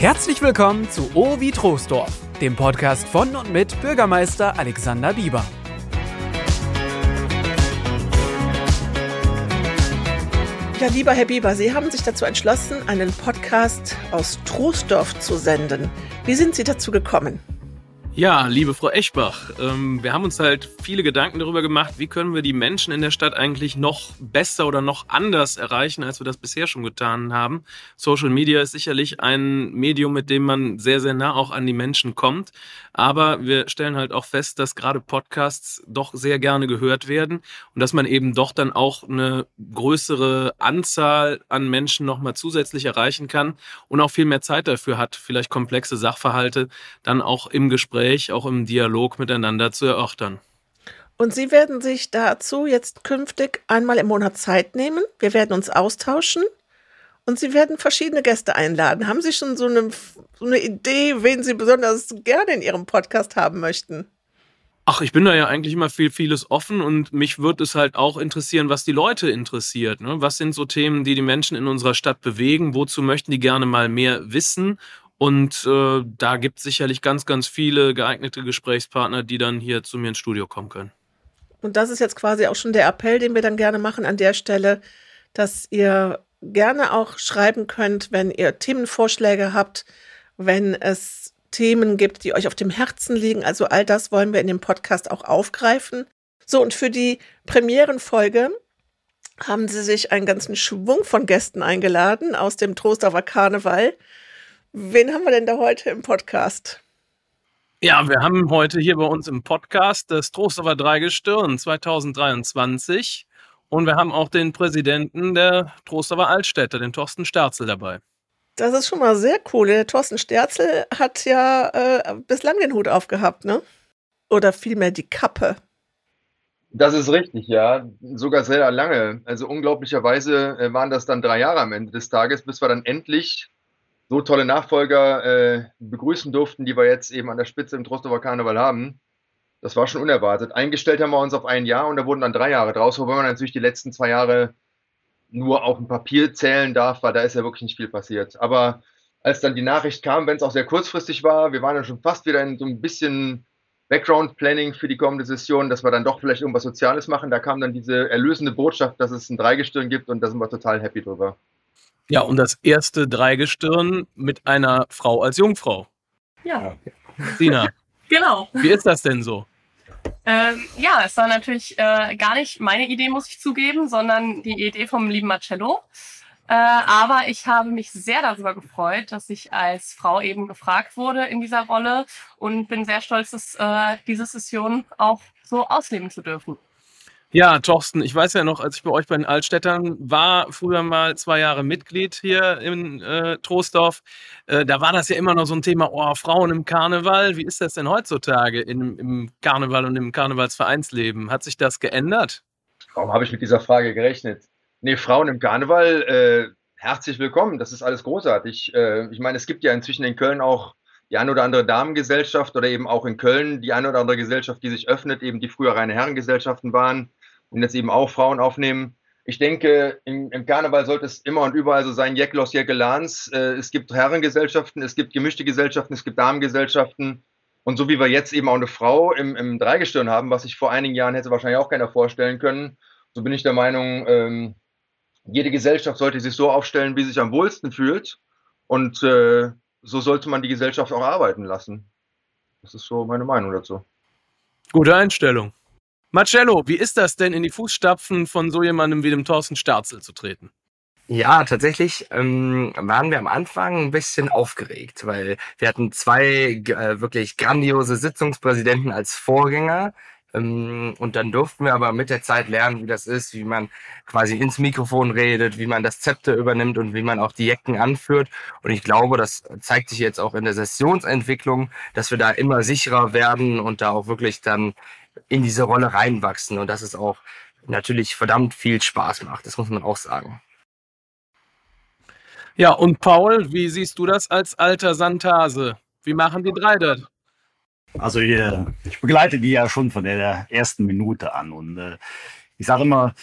Herzlich willkommen zu O wie Troisdorf, dem Podcast von und mit Bürgermeister Alexander Bieber. Ja, lieber Herr Bieber, Sie haben sich dazu entschlossen, einen Podcast aus Troisdorf zu senden. Wie sind Sie dazu gekommen? Ja, liebe Frau Eschbach, ähm, wir haben uns halt viele Gedanken darüber gemacht, wie können wir die Menschen in der Stadt eigentlich noch besser oder noch anders erreichen, als wir das bisher schon getan haben. Social Media ist sicherlich ein Medium, mit dem man sehr, sehr nah auch an die Menschen kommt. Aber wir stellen halt auch fest, dass gerade Podcasts doch sehr gerne gehört werden und dass man eben doch dann auch eine größere Anzahl an Menschen nochmal zusätzlich erreichen kann und auch viel mehr Zeit dafür hat, vielleicht komplexe Sachverhalte dann auch im Gespräch Gespräch, auch im Dialog miteinander zu erörtern. Und Sie werden sich dazu jetzt künftig einmal im Monat Zeit nehmen. Wir werden uns austauschen und Sie werden verschiedene Gäste einladen. Haben Sie schon so eine, so eine Idee, wen Sie besonders gerne in Ihrem Podcast haben möchten? Ach, ich bin da ja eigentlich immer viel, vieles offen und mich würde es halt auch interessieren, was die Leute interessiert. Ne? Was sind so Themen, die die Menschen in unserer Stadt bewegen? Wozu möchten die gerne mal mehr wissen? Und äh, da gibt es sicherlich ganz, ganz viele geeignete Gesprächspartner, die dann hier zu mir ins Studio kommen können. Und das ist jetzt quasi auch schon der Appell, den wir dann gerne machen an der Stelle, dass ihr gerne auch schreiben könnt, wenn ihr Themenvorschläge habt, wenn es Themen gibt, die euch auf dem Herzen liegen. Also all das wollen wir in dem Podcast auch aufgreifen. So, und für die Premierenfolge haben sie sich einen ganzen Schwung von Gästen eingeladen aus dem Trostorfer Karneval. Wen haben wir denn da heute im Podcast? Ja, wir haben heute hier bei uns im Podcast das Trostorfer Dreigestirn 2023 und wir haben auch den Präsidenten der Trostorfer Altstädte, den Thorsten Sterzel, dabei. Das ist schon mal sehr cool. Der Thorsten Sterzel hat ja äh, bislang den Hut aufgehabt, ne? Oder vielmehr die Kappe. Das ist richtig, ja. Sogar sehr lange. Also unglaublicherweise äh, waren das dann drei Jahre am Ende des Tages, bis wir dann endlich so tolle Nachfolger äh, begrüßen durften, die wir jetzt eben an der Spitze im Trostower Karneval haben. Das war schon unerwartet. Eingestellt haben wir uns auf ein Jahr und da wurden dann drei Jahre draus, wobei man natürlich die letzten zwei Jahre nur auf dem Papier zählen darf, weil da ist ja wirklich nicht viel passiert. Aber als dann die Nachricht kam, wenn es auch sehr kurzfristig war, wir waren dann schon fast wieder in so ein bisschen Background-Planning für die kommende Session, dass wir dann doch vielleicht irgendwas Soziales machen. Da kam dann diese erlösende Botschaft, dass es ein Dreigestirn gibt und da sind wir total happy drüber. Ja, und das erste Dreigestirn mit einer Frau als Jungfrau. Ja. Sina. genau. Wie ist das denn so? Ähm, ja, es war natürlich äh, gar nicht meine Idee, muss ich zugeben, sondern die Idee vom lieben Marcello. Äh, aber ich habe mich sehr darüber gefreut, dass ich als Frau eben gefragt wurde in dieser Rolle und bin sehr stolz, dass äh, diese Session auch so ausleben zu dürfen. Ja, Torsten, ich weiß ja noch, als ich bei euch bei den Altstädtern war, früher mal zwei Jahre Mitglied hier in äh, Troisdorf, äh, da war das ja immer noch so ein Thema, oh, Frauen im Karneval. Wie ist das denn heutzutage in, im Karneval und im Karnevalsvereinsleben? Hat sich das geändert? Warum habe ich mit dieser Frage gerechnet? Nee, Frauen im Karneval, äh, herzlich willkommen, das ist alles großartig. Äh, ich meine, es gibt ja inzwischen in Köln auch die eine oder andere Damengesellschaft oder eben auch in Köln die eine oder andere Gesellschaft, die sich öffnet, eben die früher reine Herrengesellschaften waren und jetzt eben auch Frauen aufnehmen. Ich denke, im, im Karneval sollte es immer und überall so sein, Jeklos, Jekelans. Äh, es gibt Herrengesellschaften, es gibt gemischte Gesellschaften, es gibt Damengesellschaften. Und so wie wir jetzt eben auch eine Frau im, im Dreigestirn haben, was sich vor einigen Jahren hätte wahrscheinlich auch keiner vorstellen können, so bin ich der Meinung, ähm, jede Gesellschaft sollte sich so aufstellen, wie sie sich am wohlsten fühlt. Und äh, so sollte man die Gesellschaft auch arbeiten lassen. Das ist so meine Meinung dazu. Gute Einstellung. Marcello, wie ist das denn, in die Fußstapfen von so jemandem wie dem Thorsten Starzel zu treten? Ja, tatsächlich ähm, waren wir am Anfang ein bisschen aufgeregt, weil wir hatten zwei äh, wirklich grandiose Sitzungspräsidenten als Vorgänger. Ähm, und dann durften wir aber mit der Zeit lernen, wie das ist, wie man quasi ins Mikrofon redet, wie man das Zepter übernimmt und wie man auch die Jecken anführt. Und ich glaube, das zeigt sich jetzt auch in der Sessionsentwicklung, dass wir da immer sicherer werden und da auch wirklich dann in diese Rolle reinwachsen und dass es auch natürlich verdammt viel Spaß macht. Das muss man auch sagen. Ja, und Paul, wie siehst du das als alter Santase? Wie machen die drei das? Also ich begleite die ja schon von der ersten Minute an und äh, ich sage immer,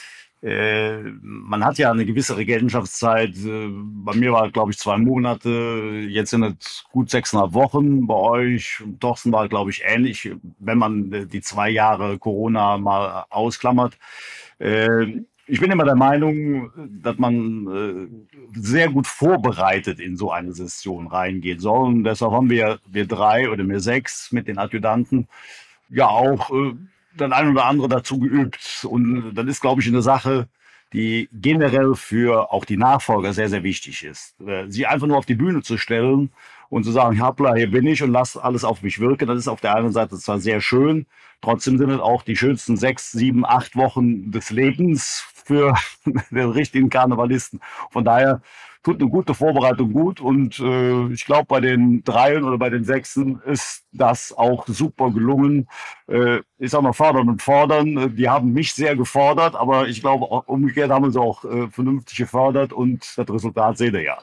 Äh, man hat ja eine gewisse Regentschaftszeit. Äh, bei mir war, glaube ich, zwei Monate. Jetzt sind es gut sechseinhalb Wochen bei euch. Thorsten war, glaube ich, ähnlich, wenn man äh, die zwei Jahre Corona mal ausklammert. Ich bin immer der Meinung, dass man sehr gut vorbereitet in so eine Session reingehen soll. Und deshalb haben wir, wir drei oder wir sechs mit den Adjutanten ja auch dann ein oder andere dazu geübt. Und dann ist, glaube ich, eine Sache, die generell für auch die Nachfolger sehr, sehr wichtig ist. Äh, sie einfach nur auf die Bühne zu stellen und zu sagen, Hoppla, hier bin ich und lass alles auf mich wirken, das ist auf der einen Seite zwar sehr schön, trotzdem sind es auch die schönsten sechs, sieben, acht Wochen des Lebens für den richtigen Karnevalisten. Von daher tut eine gute Vorbereitung gut und äh, ich glaube, bei den Dreien oder bei den Sechsen ist das auch super gelungen. Äh, ich sag mal, fördern und fordern. Die haben mich sehr gefordert, aber ich glaube, umgekehrt haben sie auch äh, vernünftig gefördert und das Resultat seht ihr ja.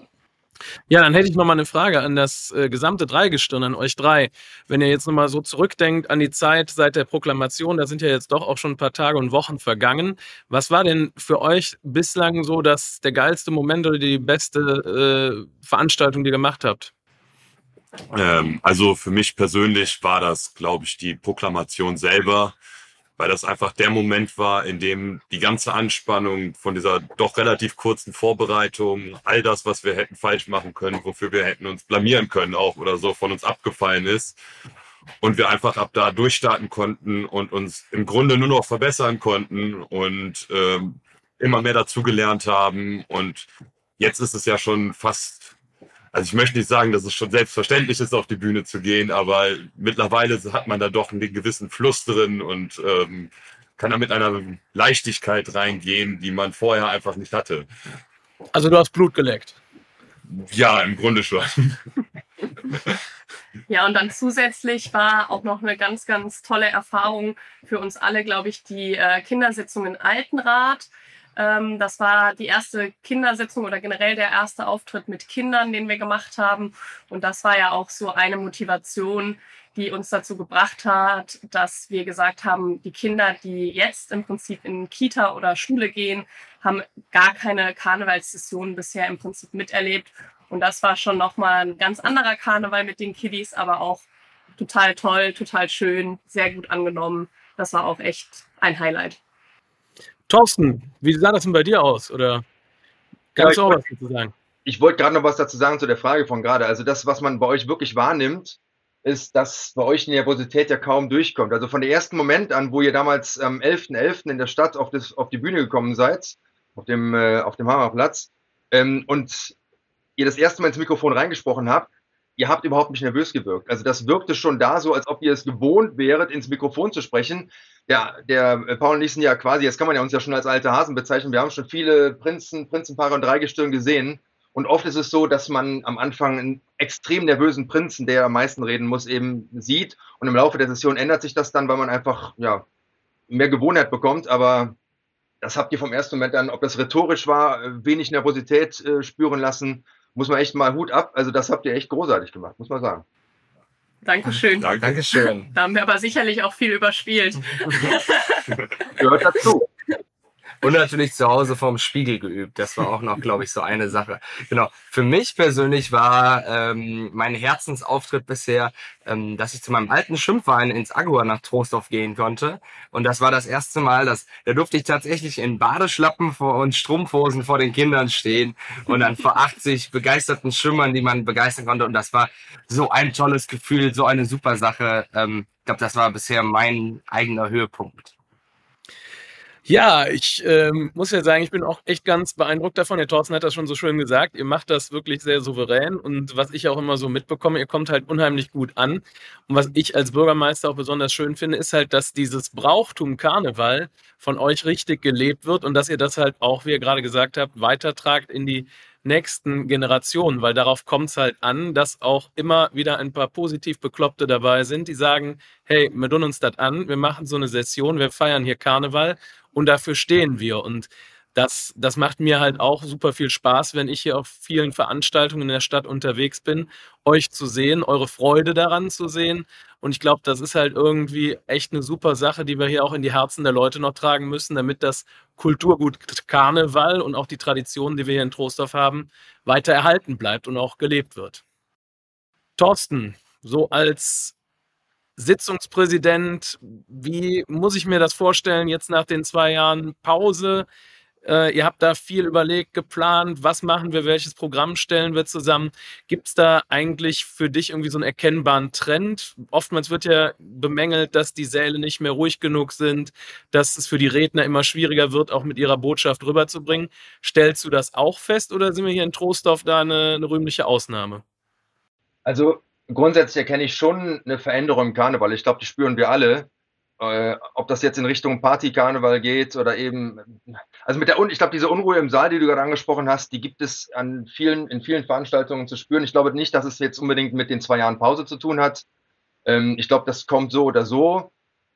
Ja, dann hätte ich noch mal eine Frage an das äh, gesamte Dreigestirn, an euch drei. Wenn ihr jetzt noch mal so zurückdenkt an die Zeit seit der Proklamation, da sind ja jetzt doch auch schon ein paar Tage und Wochen vergangen. Was war denn für euch bislang so das, der geilste Moment oder die beste äh, Veranstaltung, die ihr gemacht habt? Ähm, also für mich persönlich war das, glaube ich, die Proklamation selber weil das einfach der Moment war, in dem die ganze Anspannung von dieser doch relativ kurzen Vorbereitung, all das, was wir hätten falsch machen können, wofür wir hätten uns blamieren können auch oder so, von uns abgefallen ist. Und wir einfach ab da durchstarten konnten und uns im Grunde nur noch verbessern konnten und ähm, immer mehr dazugelernt haben. Und jetzt ist es ja schon fast also ich möchte nicht sagen, dass es schon selbstverständlich ist, auf die Bühne zu gehen, aber mittlerweile hat man da doch einen gewissen Fluss drin und ähm, kann da mit einer Leichtigkeit reingehen, die man vorher einfach nicht hatte. Also du hast Blut geleckt. Ja, im Grunde schon. Ja, und dann zusätzlich war auch noch eine ganz, ganz tolle Erfahrung für uns alle, glaube ich, die äh, Kindersitzung in Altenrath. Ähm, das war die erste Kindersitzung oder generell der erste Auftritt mit Kindern, den wir gemacht haben. Und das war ja auch so eine Motivation, die uns dazu gebracht hat, dass wir gesagt haben, die Kinder, die jetzt im Prinzip in Kita oder Schule gehen, haben gar keine Karnevalssession bisher im Prinzip miterlebt. Und das war schon nochmal ein ganz anderer Karneval mit den Kiddies, aber auch total toll, total schön, sehr gut angenommen. Das war auch echt ein Highlight. Thorsten, wie sah das denn bei dir aus? Oder kannst ja, du auch was dazu sagen? Ich wollte gerade noch was dazu sagen zu der Frage von gerade. Also das, was man bei euch wirklich wahrnimmt, ist, dass bei euch die Nervosität ja kaum durchkommt. Also von dem ersten Moment an, wo ihr damals am 11.11. .11. in der Stadt auf, das, auf die Bühne gekommen seid, auf dem, äh, auf dem Hammerplatz, ähm, und ihr das erste Mal ins Mikrofon reingesprochen habt, ihr habt überhaupt nicht nervös gewirkt. Also das wirkte schon da so, als ob ihr es gewohnt wäret, ins Mikrofon zu sprechen. Ja, der äh, Paul und ich sind ja quasi, jetzt kann man ja uns ja schon als alte Hasen bezeichnen. Wir haben schon viele Prinzen, Prinzenpaare und Dreigestirn gesehen. Und oft ist es so, dass man am Anfang einen extrem nervösen Prinzen, der am meisten reden muss, eben sieht. Und im Laufe der Session ändert sich das dann, weil man einfach, ja, mehr Gewohnheit bekommt. Aber das habt ihr vom ersten Moment an, ob das rhetorisch war, äh, wenig Nervosität äh, spüren lassen muss man echt mal Hut ab. Also das habt ihr echt großartig gemacht, muss man sagen. Dankeschön. Dankeschön. Da haben wir aber sicherlich auch viel überspielt. Gehört dazu. Und natürlich zu Hause vorm Spiegel geübt. Das war auch noch, glaube ich, so eine Sache. Genau. Für mich persönlich war ähm, mein Herzensauftritt bisher, ähm, dass ich zu meinem alten Schimpfverein ins Agua nach Trostorf gehen konnte. Und das war das erste Mal, dass da durfte ich tatsächlich in Badeschlappen und Strumpfhosen vor den Kindern stehen und dann vor 80 begeisterten Schimmern, die man begeistern konnte. Und das war so ein tolles Gefühl, so eine super Sache. Ähm, ich glaube, das war bisher mein eigener Höhepunkt. Ja, ich ähm, muss ja sagen, ich bin auch echt ganz beeindruckt davon. Der Thorsten hat das schon so schön gesagt. Ihr macht das wirklich sehr souverän und was ich auch immer so mitbekomme, ihr kommt halt unheimlich gut an. Und was ich als Bürgermeister auch besonders schön finde, ist halt, dass dieses Brauchtum Karneval von euch richtig gelebt wird und dass ihr das halt auch, wie ihr gerade gesagt habt, weitertragt in die nächsten Generationen, weil darauf kommt es halt an, dass auch immer wieder ein paar positiv Bekloppte dabei sind, die sagen, hey, wir tun uns das an, wir machen so eine Session, wir feiern hier Karneval und dafür stehen wir. Und das, das macht mir halt auch super viel Spaß, wenn ich hier auf vielen Veranstaltungen in der Stadt unterwegs bin, euch zu sehen, eure Freude daran zu sehen Und ich glaube, das ist halt irgendwie echt eine super Sache, die wir hier auch in die Herzen der Leute noch tragen müssen, damit das Kulturgut Karneval und auch die Tradition, die wir hier in Trostorf haben, weiter erhalten bleibt und auch gelebt wird. Thorsten, so als Sitzungspräsident, wie muss ich mir das vorstellen jetzt nach den zwei Jahren Pause? Äh, ihr habt da viel überlegt, geplant, was machen wir, welches Programm stellen wir zusammen. Gibt es da eigentlich für dich irgendwie so einen erkennbaren Trend? Oftmals wird ja bemängelt, dass die Säle nicht mehr ruhig genug sind, dass es für die Redner immer schwieriger wird, auch mit ihrer Botschaft rüberzubringen. Stellst du das auch fest oder sind wir hier in Trostorf da eine, eine rühmliche Ausnahme? Also grundsätzlich erkenne ich schon eine Veränderung im Karneval. Ich glaube, die spüren wir alle. Äh, ob das jetzt in Richtung Party-Karneval geht oder eben, also mit der, ich glaube, diese Unruhe im Saal, die du gerade angesprochen hast, die gibt es an vielen, in vielen Veranstaltungen zu spüren. Ich glaube nicht, dass es jetzt unbedingt mit den zwei Jahren Pause zu tun hat. Ähm, ich glaube, das kommt so oder so.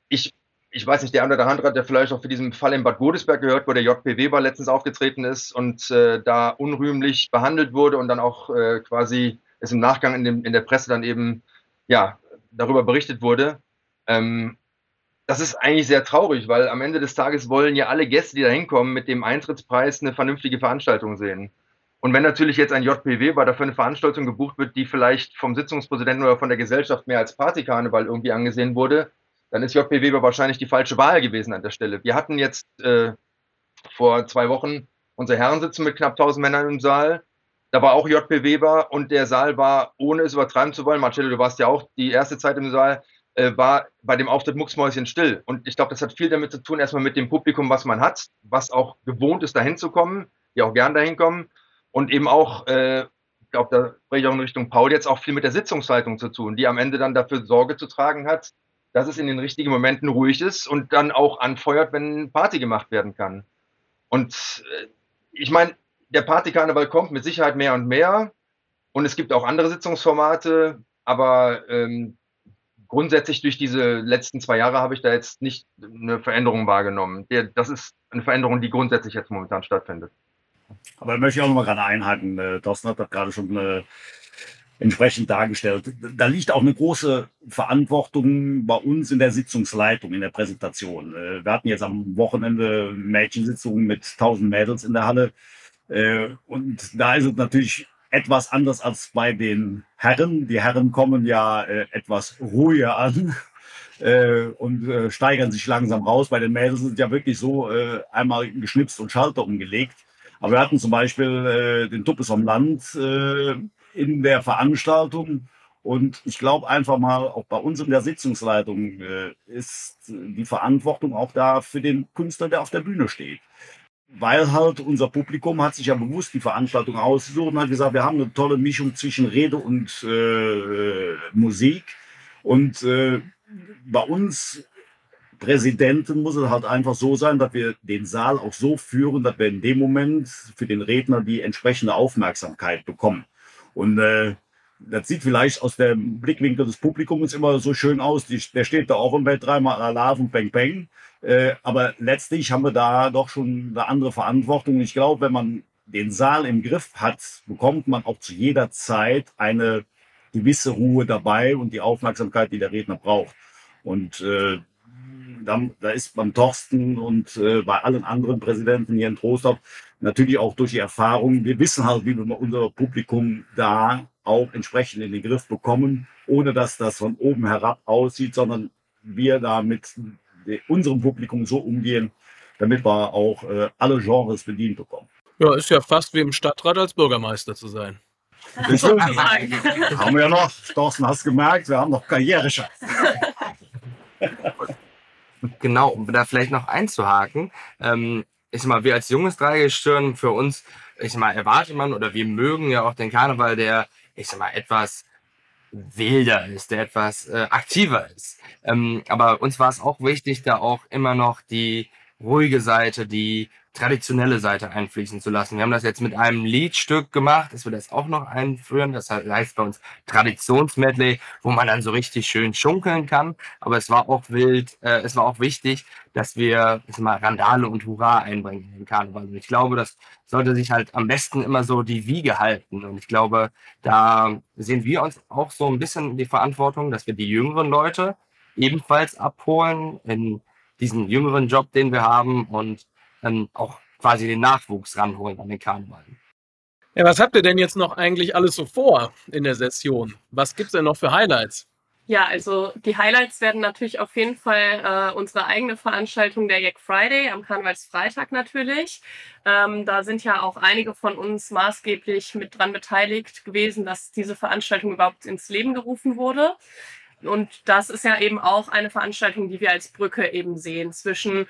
Ich, ich weiß nicht, der andere der Handrat, der vielleicht auch für diesen Fall in Bad Godesberg gehört, wo der JP Weber letztens aufgetreten ist und äh, da unrühmlich behandelt wurde und dann auch äh, quasi es im Nachgang in, dem, in der Presse dann eben ja darüber berichtet wurde. Ähm, das ist eigentlich sehr traurig, weil am Ende des Tages wollen ja alle Gäste, die da hinkommen, mit dem Eintrittspreis eine vernünftige Veranstaltung sehen. Und wenn natürlich jetzt ein JPW bei dafür eine Veranstaltung gebucht wird, die vielleicht vom Sitzungspräsidenten oder von der Gesellschaft mehr als Partykarneval irgendwie angesehen wurde, dann ist JPW wahrscheinlich die falsche Wahl gewesen an der Stelle. Wir hatten jetzt äh, vor zwei Wochen unser Herrensitzen mit knapp 1000 Männern im Saal. Da war auch JP Weber und der Saal war, ohne es übertreiben zu wollen, Marcello, du warst ja auch die erste Zeit im Saal, äh, war bei dem Auftritt Mucksmäuschen still. Und ich glaube, das hat viel damit zu tun, erstmal mit dem Publikum, was man hat, was auch gewohnt ist, dahin zu kommen, die auch gern dahin kommen. Und eben auch, äh, ich glaube, da spreche ich auch in Richtung Paul, jetzt auch viel mit der Sitzungsleitung zu tun, die am Ende dann dafür Sorge zu tragen hat, dass es in den richtigen Momenten ruhig ist und dann auch anfeuert, wenn Party gemacht werden kann. Und äh, ich meine, der Partykarneval kommt mit Sicherheit mehr und mehr. Und es gibt auch andere Sitzungsformate, aber ähm, grundsätzlich durch diese letzten zwei Jahre habe ich da jetzt nicht eine Veränderung wahrgenommen. Das ist eine Veränderung, die grundsätzlich jetzt momentan stattfindet. Aber da möchte ich auch noch mal gerade einhaken. Äh, Thorsten hat das gerade schon äh, entsprechend dargestellt. Da liegt auch eine große Verantwortung bei uns in der Sitzungsleitung, in der Präsentation. Äh, wir hatten jetzt am Wochenende Mädchensitzungen mit 1000 Mädels in der Halle. Und da ist es natürlich etwas anders als bei den Herren. Die Herren kommen ja äh, etwas ruhiger an äh, und äh, steigern sich langsam raus. Bei den Mädels sind ja wirklich so äh, einmal geschnipst und Schalter umgelegt. Aber wir hatten zum Beispiel äh, den Tuppes vom Land äh, in der Veranstaltung. Und ich glaube einfach mal, auch bei uns in der Sitzungsleitung ist die Verantwortung auch da für den Künstler, der auf der Bühne steht weil halt unser Publikum hat sich ja bewusst die Veranstaltung ausgesucht und hat gesagt, wir haben eine tolle Mischung zwischen Rede und äh, Musik. Und äh, bei uns Präsidenten muss es halt einfach so sein, dass wir den Saal auch so führen, dass wir in dem Moment für den Redner die entsprechende Aufmerksamkeit bekommen. Und äh, das sieht vielleicht aus dem Blickwinkel des Publikums immer so schön aus. Die, der steht da auch im Bett dreimal Alarv und Peng Peng. Äh, aber letztlich haben wir da doch schon eine andere Verantwortung. Ich glaube, wenn man den Saal im Griff hat, bekommt man auch zu jeder Zeit eine gewisse Ruhe dabei und die Aufmerksamkeit, die der Redner braucht. Und äh, da, da ist beim Thorsten und äh, bei allen anderen Präsidenten hier in Trostorf natürlich auch durch die Erfahrung, wir wissen halt, wie wir unser Publikum da auch entsprechend in den Griff bekommen, ohne dass das von oben herab aussieht, sondern wir da mit unserem Publikum so umgehen, damit wir auch äh, alle Genres bedient bekommen. Ja, ist ja fast wie im Stadtrat als Bürgermeister zu sein. Das haben wir ja noch. Thorsten, hast gemerkt, wir haben noch Karrierechancen. genau, um da vielleicht noch einzuhaken. Ähm, ich sag mal, wir als junges Dreigestirn, für uns, ich sag mal, erwartet man oder wir mögen ja auch den Karneval, der, ich sag mal, etwas wilder ist, der etwas äh, aktiver ist. Ähm, aber uns war es auch wichtig, da auch immer noch die ruhige Seite, die traditionelle Seite einfließen zu lassen. Wir haben das jetzt mit einem Liedstück gemacht, dass wir das auch noch einführen. Das heißt bei uns Traditionsmedley, wo man dann so richtig schön schunkeln kann. Aber es war auch wild, äh, es war auch wichtig, dass wir ich mal Randale und Hurra einbringen in den Karneval. Und ich glaube, das sollte sich halt am besten immer so die Wiege halten. Und ich glaube, da sehen wir uns auch so ein bisschen die Verantwortung, dass wir die jüngeren Leute ebenfalls abholen in diesen jüngeren Job, den wir haben und dann auch quasi den Nachwuchs ranholen an den Karneval. Ja, was habt ihr denn jetzt noch eigentlich alles so vor in der Session? Was gibt es denn noch für Highlights? Ja, also die Highlights werden natürlich auf jeden Fall äh, unsere eigene Veranstaltung der Jack Friday am Karnevalsfreitag natürlich. Ähm, da sind ja auch einige von uns maßgeblich mit dran beteiligt gewesen, dass diese Veranstaltung überhaupt ins Leben gerufen wurde. Und das ist ja eben auch eine Veranstaltung, die wir als Brücke eben sehen zwischen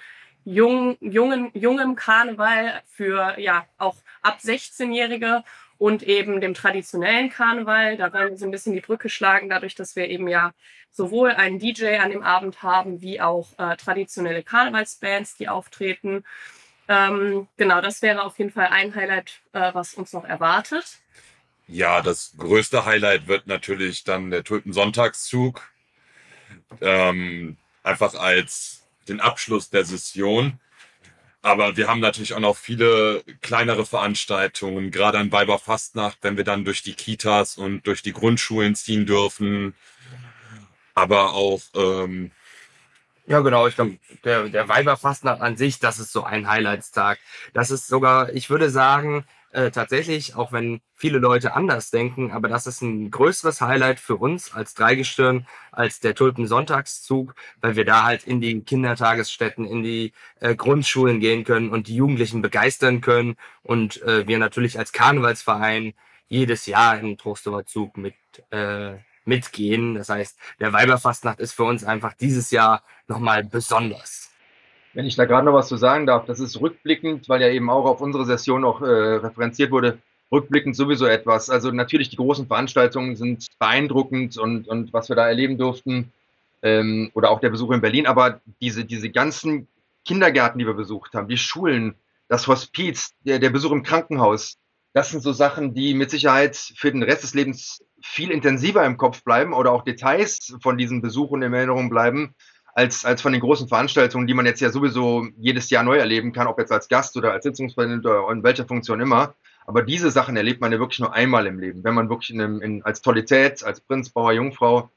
jung, jungen, jungem Karneval für ja auch ab 16-Jährige und eben dem traditionellen Karneval. Da wollen wir so ein bisschen die Brücke schlagen, dadurch, dass wir eben ja sowohl einen DJ an dem Abend haben, wie auch äh, traditionelle Karnevalsbands, die auftreten. Ähm, genau, das wäre auf jeden Fall ein Highlight, äh, was uns noch erwartet. Ja, das größte Highlight wird natürlich dann der Tulpensonntagszug. Ähm, einfach als den Abschluss der Session. Aber wir haben natürlich auch noch viele kleinere Veranstaltungen, gerade an Weiberfastnacht, wenn wir dann durch die Kitas und durch die Grundschulen ziehen dürfen. Aber auch. Ähm ja, genau. Ich glaube, der, der Weiberfastnacht an sich, das ist so ein Highlightstag. Das ist sogar, ich würde sagen, äh, tatsächlich, auch wenn viele Leute anders denken, aber das ist ein größeres Highlight für uns als Dreigestirn, als der Tulpensonntagszug, weil wir da halt in die Kindertagesstätten, in die äh, Grundschulen gehen können und die Jugendlichen begeistern können und äh, wir natürlich als Karnevalsverein jedes Jahr im Trostower Zug mit äh, mitgehen. Das heißt, der Weiberfastnacht ist für uns einfach dieses Jahr nochmal besonders. Wenn ich da gerade noch was zu sagen darf, das ist rückblickend, weil ja eben auch auf unsere Session noch äh, referenziert wurde, rückblickend sowieso etwas. Also natürlich die großen Veranstaltungen sind beeindruckend und, und was wir da erleben durften ähm, oder auch der Besuch in Berlin, aber diese, diese ganzen Kindergärten, die wir besucht haben, die Schulen, das Hospiz, der, der Besuch im Krankenhaus, das sind so Sachen, die mit Sicherheit für den Rest des Lebens viel intensiver im Kopf bleiben oder auch Details von diesen Besuchen in Erinnerung bleiben, als, als von den großen Veranstaltungen, die man jetzt ja sowieso jedes Jahr neu erleben kann, ob jetzt als Gast oder als Sitzungspräsident oder in welcher Funktion immer. Aber diese Sachen erlebt man ja wirklich nur einmal im Leben, wenn man wirklich in in, als Tollität, als Prinz, Bauer, Jungfrau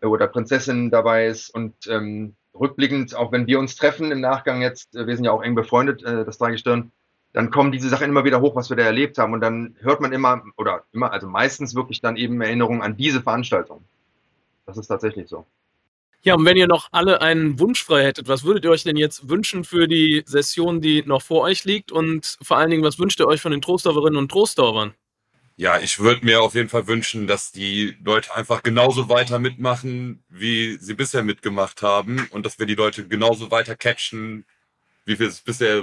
äh, oder Prinzessin dabei ist und ähm, rückblickend, auch wenn wir uns treffen im Nachgang jetzt, äh, wir sind ja auch eng befreundet, äh, das Dreigestirn, dann kommen diese Sachen immer wieder hoch, was wir da erlebt haben. Und dann hört man immer, oder immer, also meistens wirklich dann eben Erinnerungen an diese Veranstaltung. Das ist tatsächlich so. Ja, und wenn ihr noch alle einen Wunsch frei hättet, was würdet ihr euch denn jetzt wünschen für die Session, die noch vor euch liegt? Und vor allen Dingen, was wünscht ihr euch von den Trostorferinnen und Trostorfern? Ja, ich würde mir auf jeden Fall wünschen, dass die Leute einfach genauso weiter mitmachen, wie sie bisher mitgemacht haben und dass wir die Leute genauso weiter catchen, wie wir es bisher,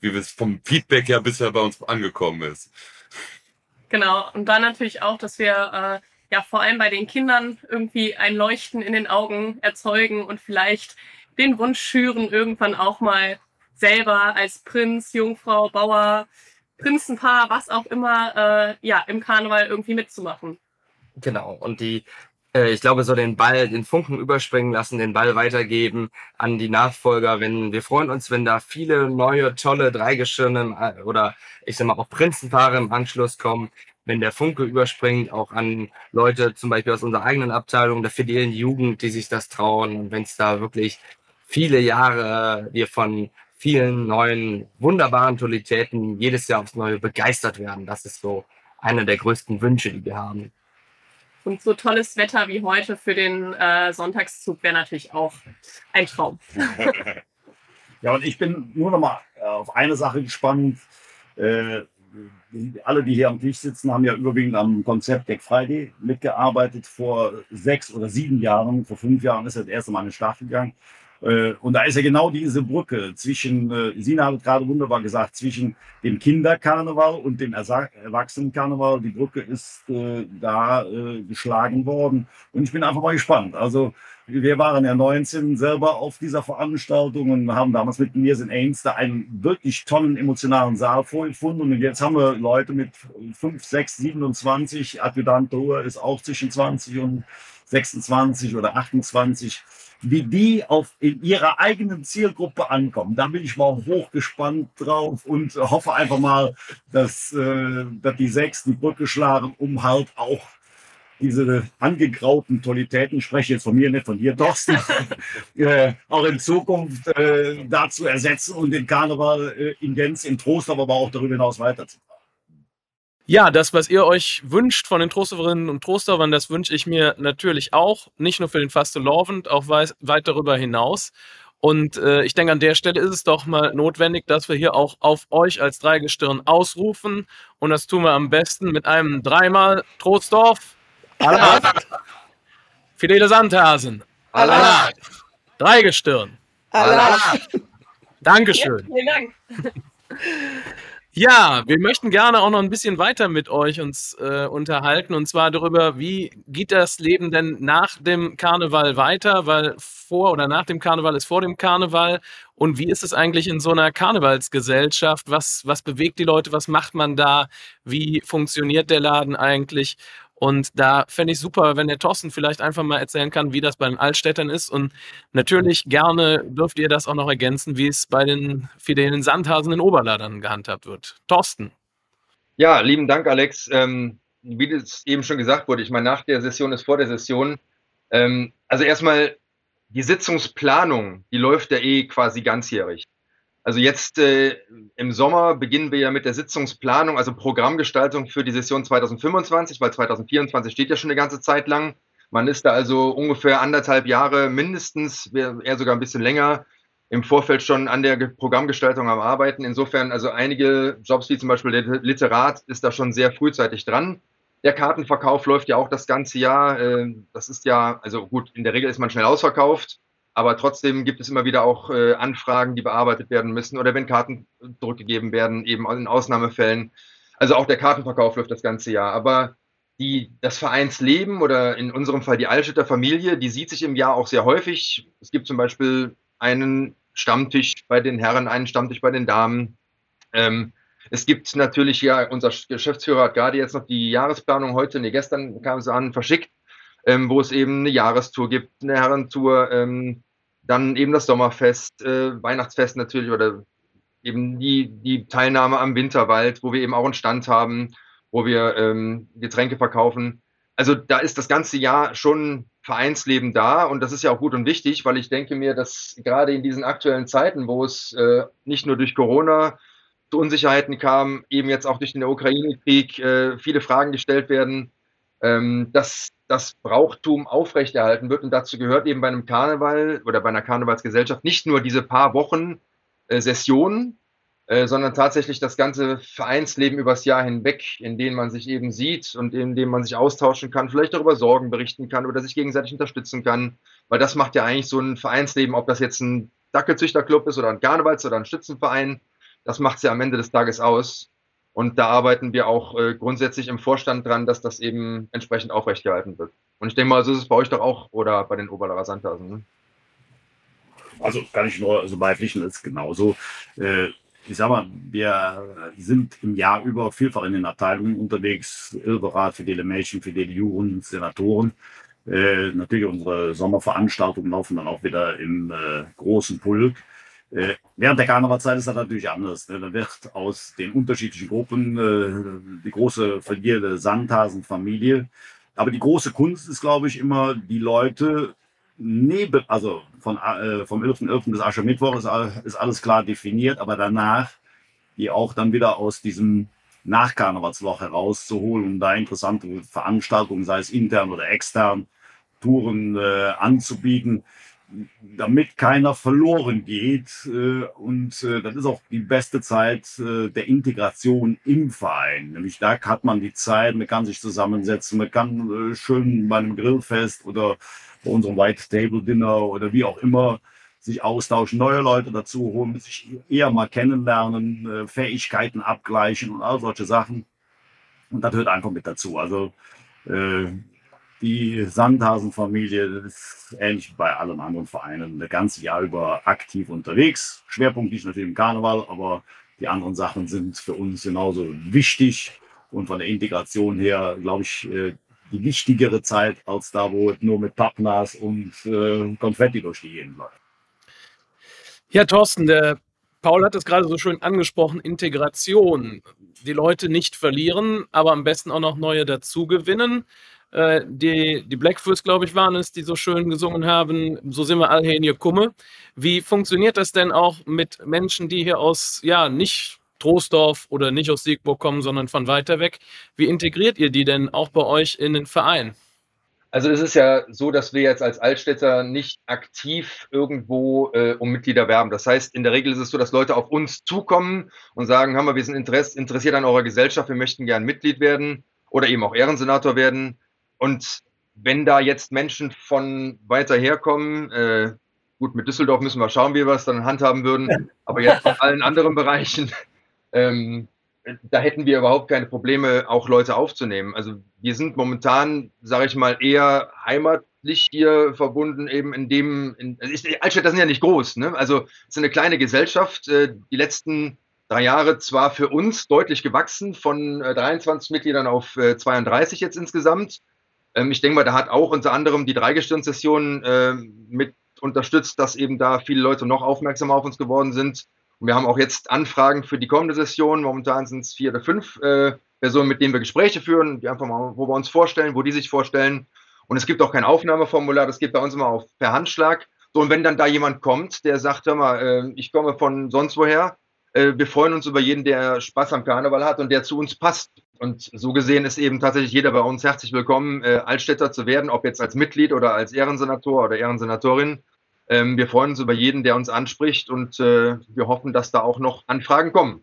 wie wir es vom Feedback her bisher bei uns angekommen ist. Genau, und dann natürlich auch, dass wir äh, ja vor allem bei den Kindern irgendwie ein Leuchten in den Augen erzeugen und vielleicht den Wunsch schüren, irgendwann auch mal selber als Prinz, Jungfrau, Bauer, Prinzenpaar, was auch immer, äh, ja, im Karneval irgendwie mitzumachen. Genau. Und die, äh, ich glaube, so den Ball, den Funken überspringen lassen, den Ball weitergeben an die Nachfolger. Wenn, wir freuen uns, wenn da viele neue, tolle Dreigeschirne äh, oder ich sag mal auch Prinzenpaare im Anschluss kommen, wenn der Funke überspringt, auch an Leute zum Beispiel aus unserer eigenen Abteilung, der fidelen Jugend, die sich das trauen. Und wenn es da wirklich viele Jahre wir von vielen neuen, wunderbaren Totalitäten jedes Jahr aufs Neue begeistert werden, das ist so einer der größten Wünsche, die wir haben. Und so tolles Wetter wie heute für den äh, Sonntagszug wäre natürlich auch ein Traum. ja, und ich bin nur noch mal äh, auf eine Sache gespannt. Äh, alle, die hier am Tisch sitzen, haben ja überwiegend am Konzept Deck Friday mitgearbeitet vor sechs oder sieben Jahren. Vor fünf Jahren ist das erste Mal in den Start gegangen. Äh, und da ist ja genau diese Brücke zwischen, äh, Sina hat gerade wunderbar gesagt, zwischen dem Kinderkarneval und dem Erwachsenenkarneval. Die Brücke ist äh, da geschlagen worden. Und ich bin einfach mal gespannt. Also wir waren ja 19 selber auf dieser Veranstaltung und haben damals mit mir in Ains da einen wirklich tollen emotionalen Saal vorgefunden. Und jetzt haben wir Leute mit 5, 6, 27. Adjutant Ruhr ist auch zwischen 20 und 26 oder 28 wie die auf in ihrer eigenen Zielgruppe ankommen. Da bin ich mal hochgespannt drauf und hoffe einfach mal, dass, äh, dass die sechs die Brücke schlagen, um halt auch diese angegrauten Tolitäten, ich spreche jetzt von mir, nicht von dir, Thorsten, äh, auch in Zukunft äh, da zu ersetzen und den Karneval äh, in Gänze, in Trost, aber auch darüber hinaus weiterzutragen. Ja, das, was ihr euch wünscht von den Trosterinnen und Trostern, das wünsche ich mir natürlich auch. Nicht nur für den Fastelovend, auch weit, weit darüber hinaus. Und äh, ich denke, an der Stelle ist es doch mal notwendig, dass wir hier auch auf euch als Dreigestirn ausrufen. Und das tun wir am besten mit einem dreimal Trostdorf. Allah. Fidele Sandhasen. Allah. Dreigestirn. Allah. Dankeschön. Vielen Dank. Ja, wir möchten gerne auch noch ein bisschen weiter mit euch uns äh, unterhalten und zwar darüber, wie geht das Leben denn nach dem Karneval weiter, weil vor oder nach dem Karneval ist vor dem Karneval und wie ist es eigentlich in so einer Karnevalsgesellschaft? Was, was bewegt die Leute? Was macht man da? Wie funktioniert der Laden eigentlich? Und da fände ich super, wenn der Thorsten vielleicht einfach mal erzählen kann, wie das bei den Altstädtern ist. Und natürlich gerne dürft ihr das auch noch ergänzen, wie es bei den fidelen Sandhasen in Oberladern gehandhabt wird. Thorsten. Ja, lieben Dank, Alex. Ähm, wie das eben schon gesagt wurde, ich meine, nach der Session ist vor der Session. Ähm, also erstmal, die Sitzungsplanung, die läuft ja eh quasi ganzjährig. Also jetzt äh, im Sommer beginnen wir ja mit der Sitzungsplanung, also Programmgestaltung für die Session 2025, weil 2024 steht ja schon eine ganze Zeit lang. Man ist da also ungefähr anderthalb Jahre mindestens, eher sogar ein bisschen länger, im Vorfeld schon an der Programmgestaltung am Arbeiten. Insofern, also einige Jobs wie zum Beispiel der Literat ist da schon sehr frühzeitig dran. Der Kartenverkauf läuft ja auch das ganze Jahr. Äh, das ist ja, also gut, in der Regel ist man schnell ausverkauft. Aber trotzdem gibt es immer wieder auch äh, Anfragen, die bearbeitet werden müssen oder wenn Karten zurückgegeben werden, eben in Ausnahmefällen. Also auch der Kartenverkauf läuft das ganze Jahr. Aber die, das Vereinsleben oder in unserem Fall die Altstädter Familie, die sieht sich im Jahr auch sehr häufig. Es gibt zum Beispiel einen Stammtisch bei den Herren, einen Stammtisch bei den Damen. Ähm, es gibt natürlich ja, unser Geschäftsführer hat gerade jetzt noch die Jahresplanung heute, nee, gestern kam sie an, verschickt ähm, wo es eben eine Jahrestour gibt, eine Herrentour, ähm, dann eben das Sommerfest, äh, Weihnachtsfest natürlich oder eben die, die Teilnahme am Winterwald, wo wir eben auch einen Stand haben, wo wir ähm, Getränke verkaufen. Also da ist das ganze Jahr schon Vereinsleben da und das ist ja auch gut und wichtig, weil ich denke mir, dass gerade in diesen aktuellen Zeiten, wo es äh, nicht nur durch Corona zu Unsicherheiten kam, eben jetzt auch durch den Ukraine-Krieg äh, viele Fragen gestellt werden, ähm, dass das Brauchtum aufrechterhalten wird. Und dazu gehört eben bei einem Karneval oder bei einer Karnevalsgesellschaft nicht nur diese paar Wochen äh, Session, äh, sondern tatsächlich das ganze Vereinsleben übers Jahr hinweg, in dem man sich eben sieht und in dem man sich austauschen kann, vielleicht darüber Sorgen berichten kann oder sich gegenseitig unterstützen kann. Weil das macht ja eigentlich so ein Vereinsleben, ob das jetzt ein Dackelzüchterclub ist oder ein Karnevals- oder ein Stützenverein, das macht es ja am Ende des Tages aus. Und da arbeiten wir auch äh, grundsätzlich im Vorstand dran, dass das eben entsprechend aufrechtgehalten wird. Und ich denke mal, so ist es bei euch doch auch oder bei den Oberlarer Sandhasen. Ne? Also kann ich nur so beipflichten, ist genauso. Äh, ich sag mal, wir sind im Jahr über vielfach in den Abteilungen unterwegs, Irberat, Fidele Mädchen, Fidele Juren, Senatoren. Äh, natürlich unsere Sommerveranstaltungen laufen dann auch wieder im äh, großen Pulk. Äh, während der Karnevalzeit ist das natürlich anders. Ne? Da wird aus den unterschiedlichen Gruppen äh, die große verlierende Sandhasenfamilie. Aber die große Kunst ist, glaube ich, immer die Leute neben, also von, äh, vom 11.11. .11. bis Aschermittwoch ist, ist alles klar definiert, aber danach die auch dann wieder aus diesem Nachkarnevalsloch herauszuholen, um da interessante Veranstaltungen, sei es intern oder extern, Touren äh, anzubieten damit keiner verloren geht. Äh, und äh, das ist auch die beste Zeit äh, der Integration im Verein. Nämlich da hat man die Zeit, man kann sich zusammensetzen, man kann schön bei einem Grillfest oder bei unserem White Table Dinner oder wie auch immer sich austauschen, neue Leute dazu holen, sich eher mal kennenlernen, äh, Fähigkeiten abgleichen und all solche Sachen. Und das hört einfach mit dazu. Also die Sandhasenfamilie ist ähnlich wie bei allen anderen Vereinen das ganze Jahr über aktiv unterwegs. Schwerpunkt liegt natürlich im Karneval, aber die anderen Sachen sind für uns genauso wichtig. Und von der Integration her, glaube ich, äh, die wichtigere Zeit als da, wo es nur mit Pappnas und äh, Konfetti durch die Gegend läuft. Ja, Thorsten, der Paul hat es gerade so schön angesprochen, Integration. Die Leute nicht verlieren, aber am besten auch noch neue dazugewinnen. Äh, die, die Blackfoots, glaube ich, waren es, die so schön gesungen haben. So sind wir alle hier in ihr Kumme. Wie funktioniert das denn auch mit Menschen, die hier aus, ja, nicht Troisdorf oder nicht aus Siegburg kommen, sondern von weiter weg? Wie integriert ihr die denn auch bei euch in den Verein? Also es ist ja so, dass wir jetzt als Altstädter nicht aktiv irgendwo äh, um Mitglieder werben. Das heißt, in der Regel ist es so, dass Leute auf uns zukommen und sagen, haben wir, wir sind interessiert an eurer Gesellschaft, wir möchten gern Mitglied werden oder eben auch Ehrensenator werden. Und wenn da jetzt Menschen von weiter herkommen, äh, gut, mit Düsseldorf müssen wir schauen, wie wir es dann handhaben würden, aber jetzt in allen anderen Bereichen, ähm, da hätten wir überhaupt keine Probleme, auch Leute aufzunehmen. Also wir sind momentan, sage ich mal, eher heimatlich hier verbunden, eben in dem, in, also Altstädter sind ja nicht groß, ne? Also es ist eine kleine Gesellschaft. Äh, die letzten drei Jahre zwar für uns deutlich gewachsen, von äh, 23 Mitgliedern auf äh, 32 jetzt insgesamt. Ähm, ich denke mal, da hat auch unter anderem die Dreigestirn-Session äh, mit unterstützt, dass eben da viele Leute noch aufmerksamer auf uns geworden sind. Und wir haben auch jetzt Anfragen für die kommende Session. Momentan sind es vier oder fünf äh, Personen, mit denen wir Gespräche führen, die einfach mal, wo wir uns vorstellen, wo die sich vorstellen. Und es gibt auch kein Aufnahmeformular, das geht bei uns immer auf per Handschlag. So, und wenn dann da jemand kommt, der sagt, hör mal, äh, ich komme von sonst woher, äh, wir freuen uns über jeden, der Spaß am Karneval hat und der zu uns passt. Und so gesehen ist eben tatsächlich jeder bei uns herzlich willkommen, äh, Altstädter zu werden, ob jetzt als Mitglied oder als Ehrensenator oder Ehrensenatorin. Ähm, wir freuen uns über jeden, der uns anspricht und äh, wir hoffen, dass da auch noch Anfragen kommen.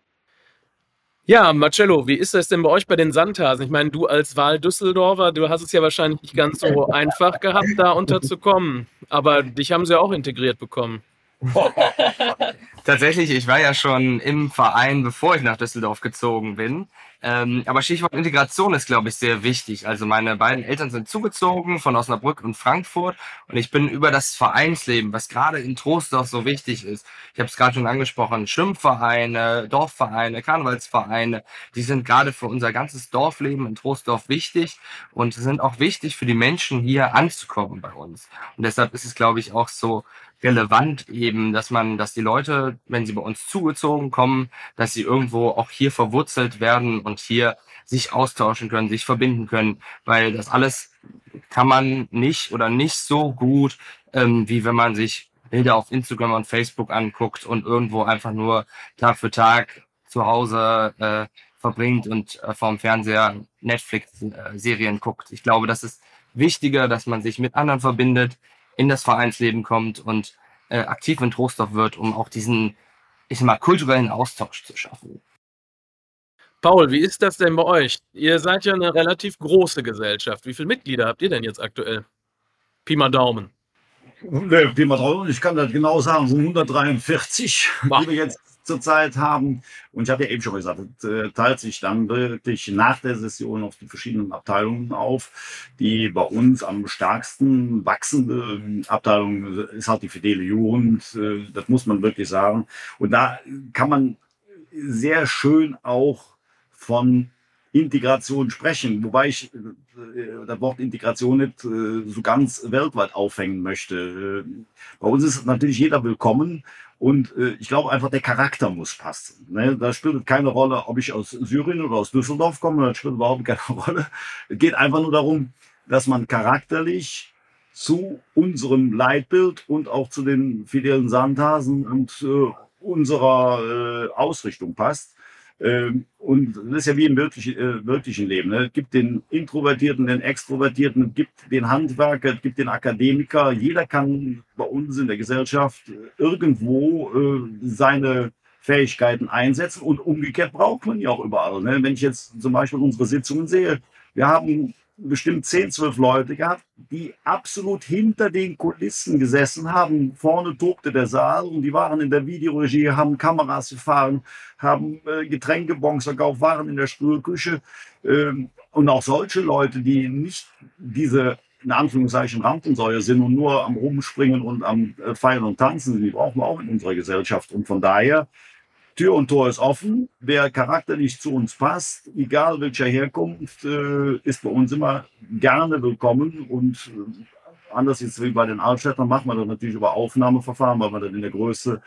Ja, Marcello, wie ist das denn bei euch bei den Sandhasen? Ich meine, du als Wahl-Düsseldorfer, du hast es ja wahrscheinlich nicht ganz so einfach gehabt, da unterzukommen. Aber dich haben sie ja auch integriert bekommen. Tatsächlich, ich war ja schon im Verein, bevor ich nach Düsseldorf gezogen bin. Ähm, aber Stichwort Integration ist, glaube ich, sehr wichtig. Also meine beiden Eltern sind zugezogen von Osnabrück und Frankfurt und ich bin über das Vereinsleben, was gerade in Troisdorf so wichtig ist. Ich habe es gerade schon angesprochen, Schwimmvereine, Dorfvereine, Karnevalsvereine, die sind gerade für unser ganzes Dorfleben in Troisdorf wichtig und sind auch wichtig für die Menschen hier anzukommen bei uns. Und deshalb ist es, glaube ich, auch so relevant eben, dass man, dass die Leute, wenn sie bei uns zugezogen kommen, dass sie irgendwo auch hier verwurzelt werden und hier sich austauschen können, sich verbinden können, weil das alles kann man nicht oder nicht so gut, ähm, wie wenn man sich Bilder auf Instagram und Facebook anguckt und irgendwo einfach nur Tag für Tag zu Hause äh, verbringt und äh, vorm Fernseher Netflix-Serien äh, guckt. Ich glaube, das ist wichtiger, dass man sich mit anderen verbindet, in das Vereinsleben kommt und äh, aktiv in Trostorf wird, um auch diesen, ich sag mal, kulturellen Austausch zu schaffen. Paul, wie ist das denn bei euch? Ihr seid ja eine relativ große Gesellschaft. Wie viele Mitglieder habt ihr denn jetzt aktuell? Pi mal Daumen. Nee, Pi mal Daumen, ich kann das genau sagen, so 143, Ach. die wir jetzt zurzeit haben. Und ich habe ja eben schon gesagt, es äh, teilt sich dann wirklich nach der Session auf die verschiedenen Abteilungen auf. Die bei uns am stärksten wachsende Abteilung ist halt die Fidele Jugend. Äh, das muss man wirklich sagen. Und da kann man sehr schön auch von Integration sprechen, wobei ich äh, das Wort Integration nicht äh, so ganz weltweit aufhängen möchte. Äh, bei uns ist natürlich jeder willkommen und äh, ich glaube einfach, der Charakter muss passen. Ne? Da spielt keine Rolle, ob ich aus Syrien oder aus Düsseldorf komme, das spielt überhaupt keine Rolle. Es geht einfach nur darum, dass man charakterlich zu unserem Leitbild und auch zu den fidelen Sandhasen und äh, unserer äh, Ausrichtung passt. Ähm, und das ist ja wie im wirklichen, äh, Leben. Ne? Es gibt den Introvertierten, den Extrovertierten, es gibt den Handwerker, es gibt den Akademiker. Jeder kann bei uns in der Gesellschaft irgendwo äh, seine Fähigkeiten einsetzen und umgekehrt braucht man ja auch überall. Ne? Wenn ich jetzt zum Beispiel unsere Sitzungen sehe, wir haben bestimmt 10, 12 Leute gehabt, die absolut hinter den Kulissen gesessen haben. Vorne tobte der Saal und die waren in der Videoregie, haben Kameras gefahren, haben äh, Getränkebons verkauft, waren in der Spülküche. Ähm, und auch solche Leute, die nicht diese in Anführungszeichen Rampensäuer sind und nur am Rumspringen und am äh, Feiern und Tanzen sind, die brauchen wir auch in unserer Gesellschaft. Und von daher Tür und Tor ist offen. Wer charakterlich zu uns passt, egal welcher Herkunft, äh, ist bei uns immer gerne willkommen. Und äh, anders jetzt wie bei den Altstädtern machen wir das natürlich über Aufnahmeverfahren, weil wir das in der Größe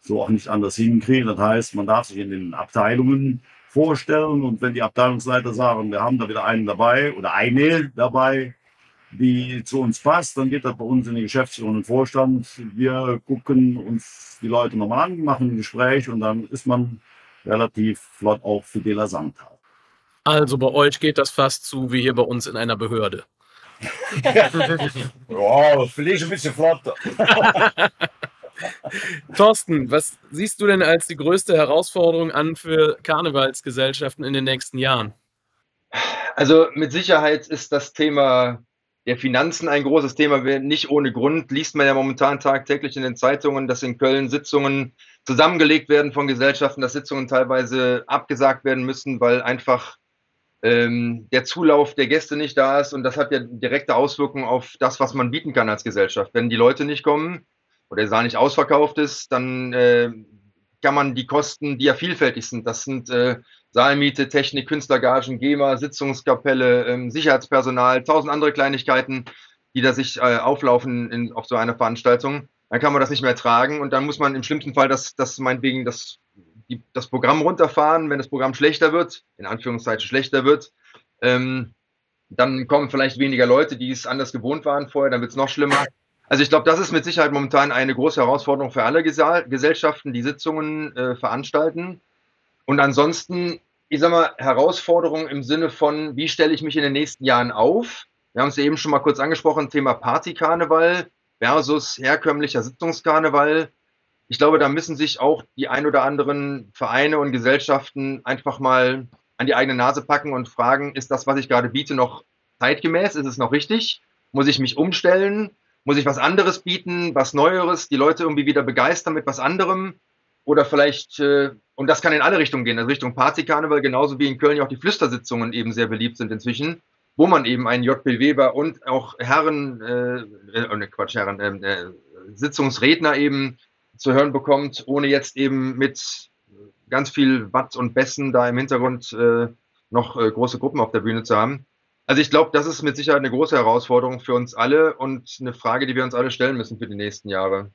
so auch nicht anders hinkriegen. Das heißt, man darf sich in den Abteilungen vorstellen und wenn die Abteilungsleiter sagen, wir haben da wieder einen dabei oder eine dabei, die zu uns passt, dann geht das bei uns in den Geschäftsführung und Vorstand. Wir gucken uns die Leute nochmal an, machen ein Gespräch und dann ist man relativ flott auch für fideler Sandtag. Also bei euch geht das fast zu wie hier bei uns in einer Behörde. ja, vielleicht ein bisschen flotter. Thorsten, was siehst du denn als die größte Herausforderung an für Karnevalsgesellschaften in den nächsten Jahren? Also mit Sicherheit ist das Thema der Finanzen ein großes Thema. Nicht ohne Grund liest man ja momentan tagtäglich in den Zeitungen, dass in Köln Sitzungen zusammengelegt werden von Gesellschaften, dass Sitzungen teilweise abgesagt werden müssen, weil einfach ähm, der Zulauf der Gäste nicht da ist. Und das hat ja direkte Auswirkungen auf das, was man bieten kann als Gesellschaft. Wenn die Leute nicht kommen oder der Saal nicht ausverkauft ist, dann äh, kann man die Kosten, die ja vielfältig sind, das sind äh, Saalmiete, Technik, Künstlergagen, GEMA, Sitzungskapelle, ähm, Sicherheitspersonal, tausend andere Kleinigkeiten, die da sich äh, auflaufen in, auf so einer Veranstaltung. Dann kann man das nicht mehr tragen und dann muss man im schlimmsten Fall das, das meinetwegen das, die, das Programm runterfahren, wenn das Programm schlechter wird, in Anführungszeichen schlechter wird. Ähm, dann kommen vielleicht weniger Leute, die es anders gewohnt waren vorher, dann wird es noch schlimmer. Also ich glaube, das ist mit Sicherheit momentan eine große Herausforderung für alle Gesellschaften, die Sitzungen äh, veranstalten. Und ansonsten ich sag mal, Herausforderung im Sinne von, wie stelle ich mich in den nächsten Jahren auf? Wir haben es ja eben schon mal kurz angesprochen, Thema Partykarneval versus herkömmlicher Sitzungskarneval. Ich glaube, da müssen sich auch die ein oder anderen Vereine und Gesellschaften einfach mal an die eigene Nase packen und fragen, ist das, was ich gerade biete, noch zeitgemäß? Ist es noch richtig? Muss ich mich umstellen? Muss ich was anderes bieten, was Neueres, die Leute irgendwie wieder begeistern mit was anderem? Oder vielleicht äh, und das kann in alle Richtungen gehen, also Richtung Partykarneval, genauso wie in Köln ja auch die Flüstersitzungen eben sehr beliebt sind inzwischen, wo man eben einen JP Weber und auch Herren, äh, äh, Quatsch, Herren, ähm, äh, Sitzungsredner eben zu hören bekommt, ohne jetzt eben mit ganz viel Watt und Bässen da im Hintergrund äh, noch äh, große Gruppen auf der Bühne zu haben. Also ich glaube, das ist mit Sicherheit eine große Herausforderung für uns alle und eine Frage, die wir uns alle stellen müssen für die nächsten Jahre.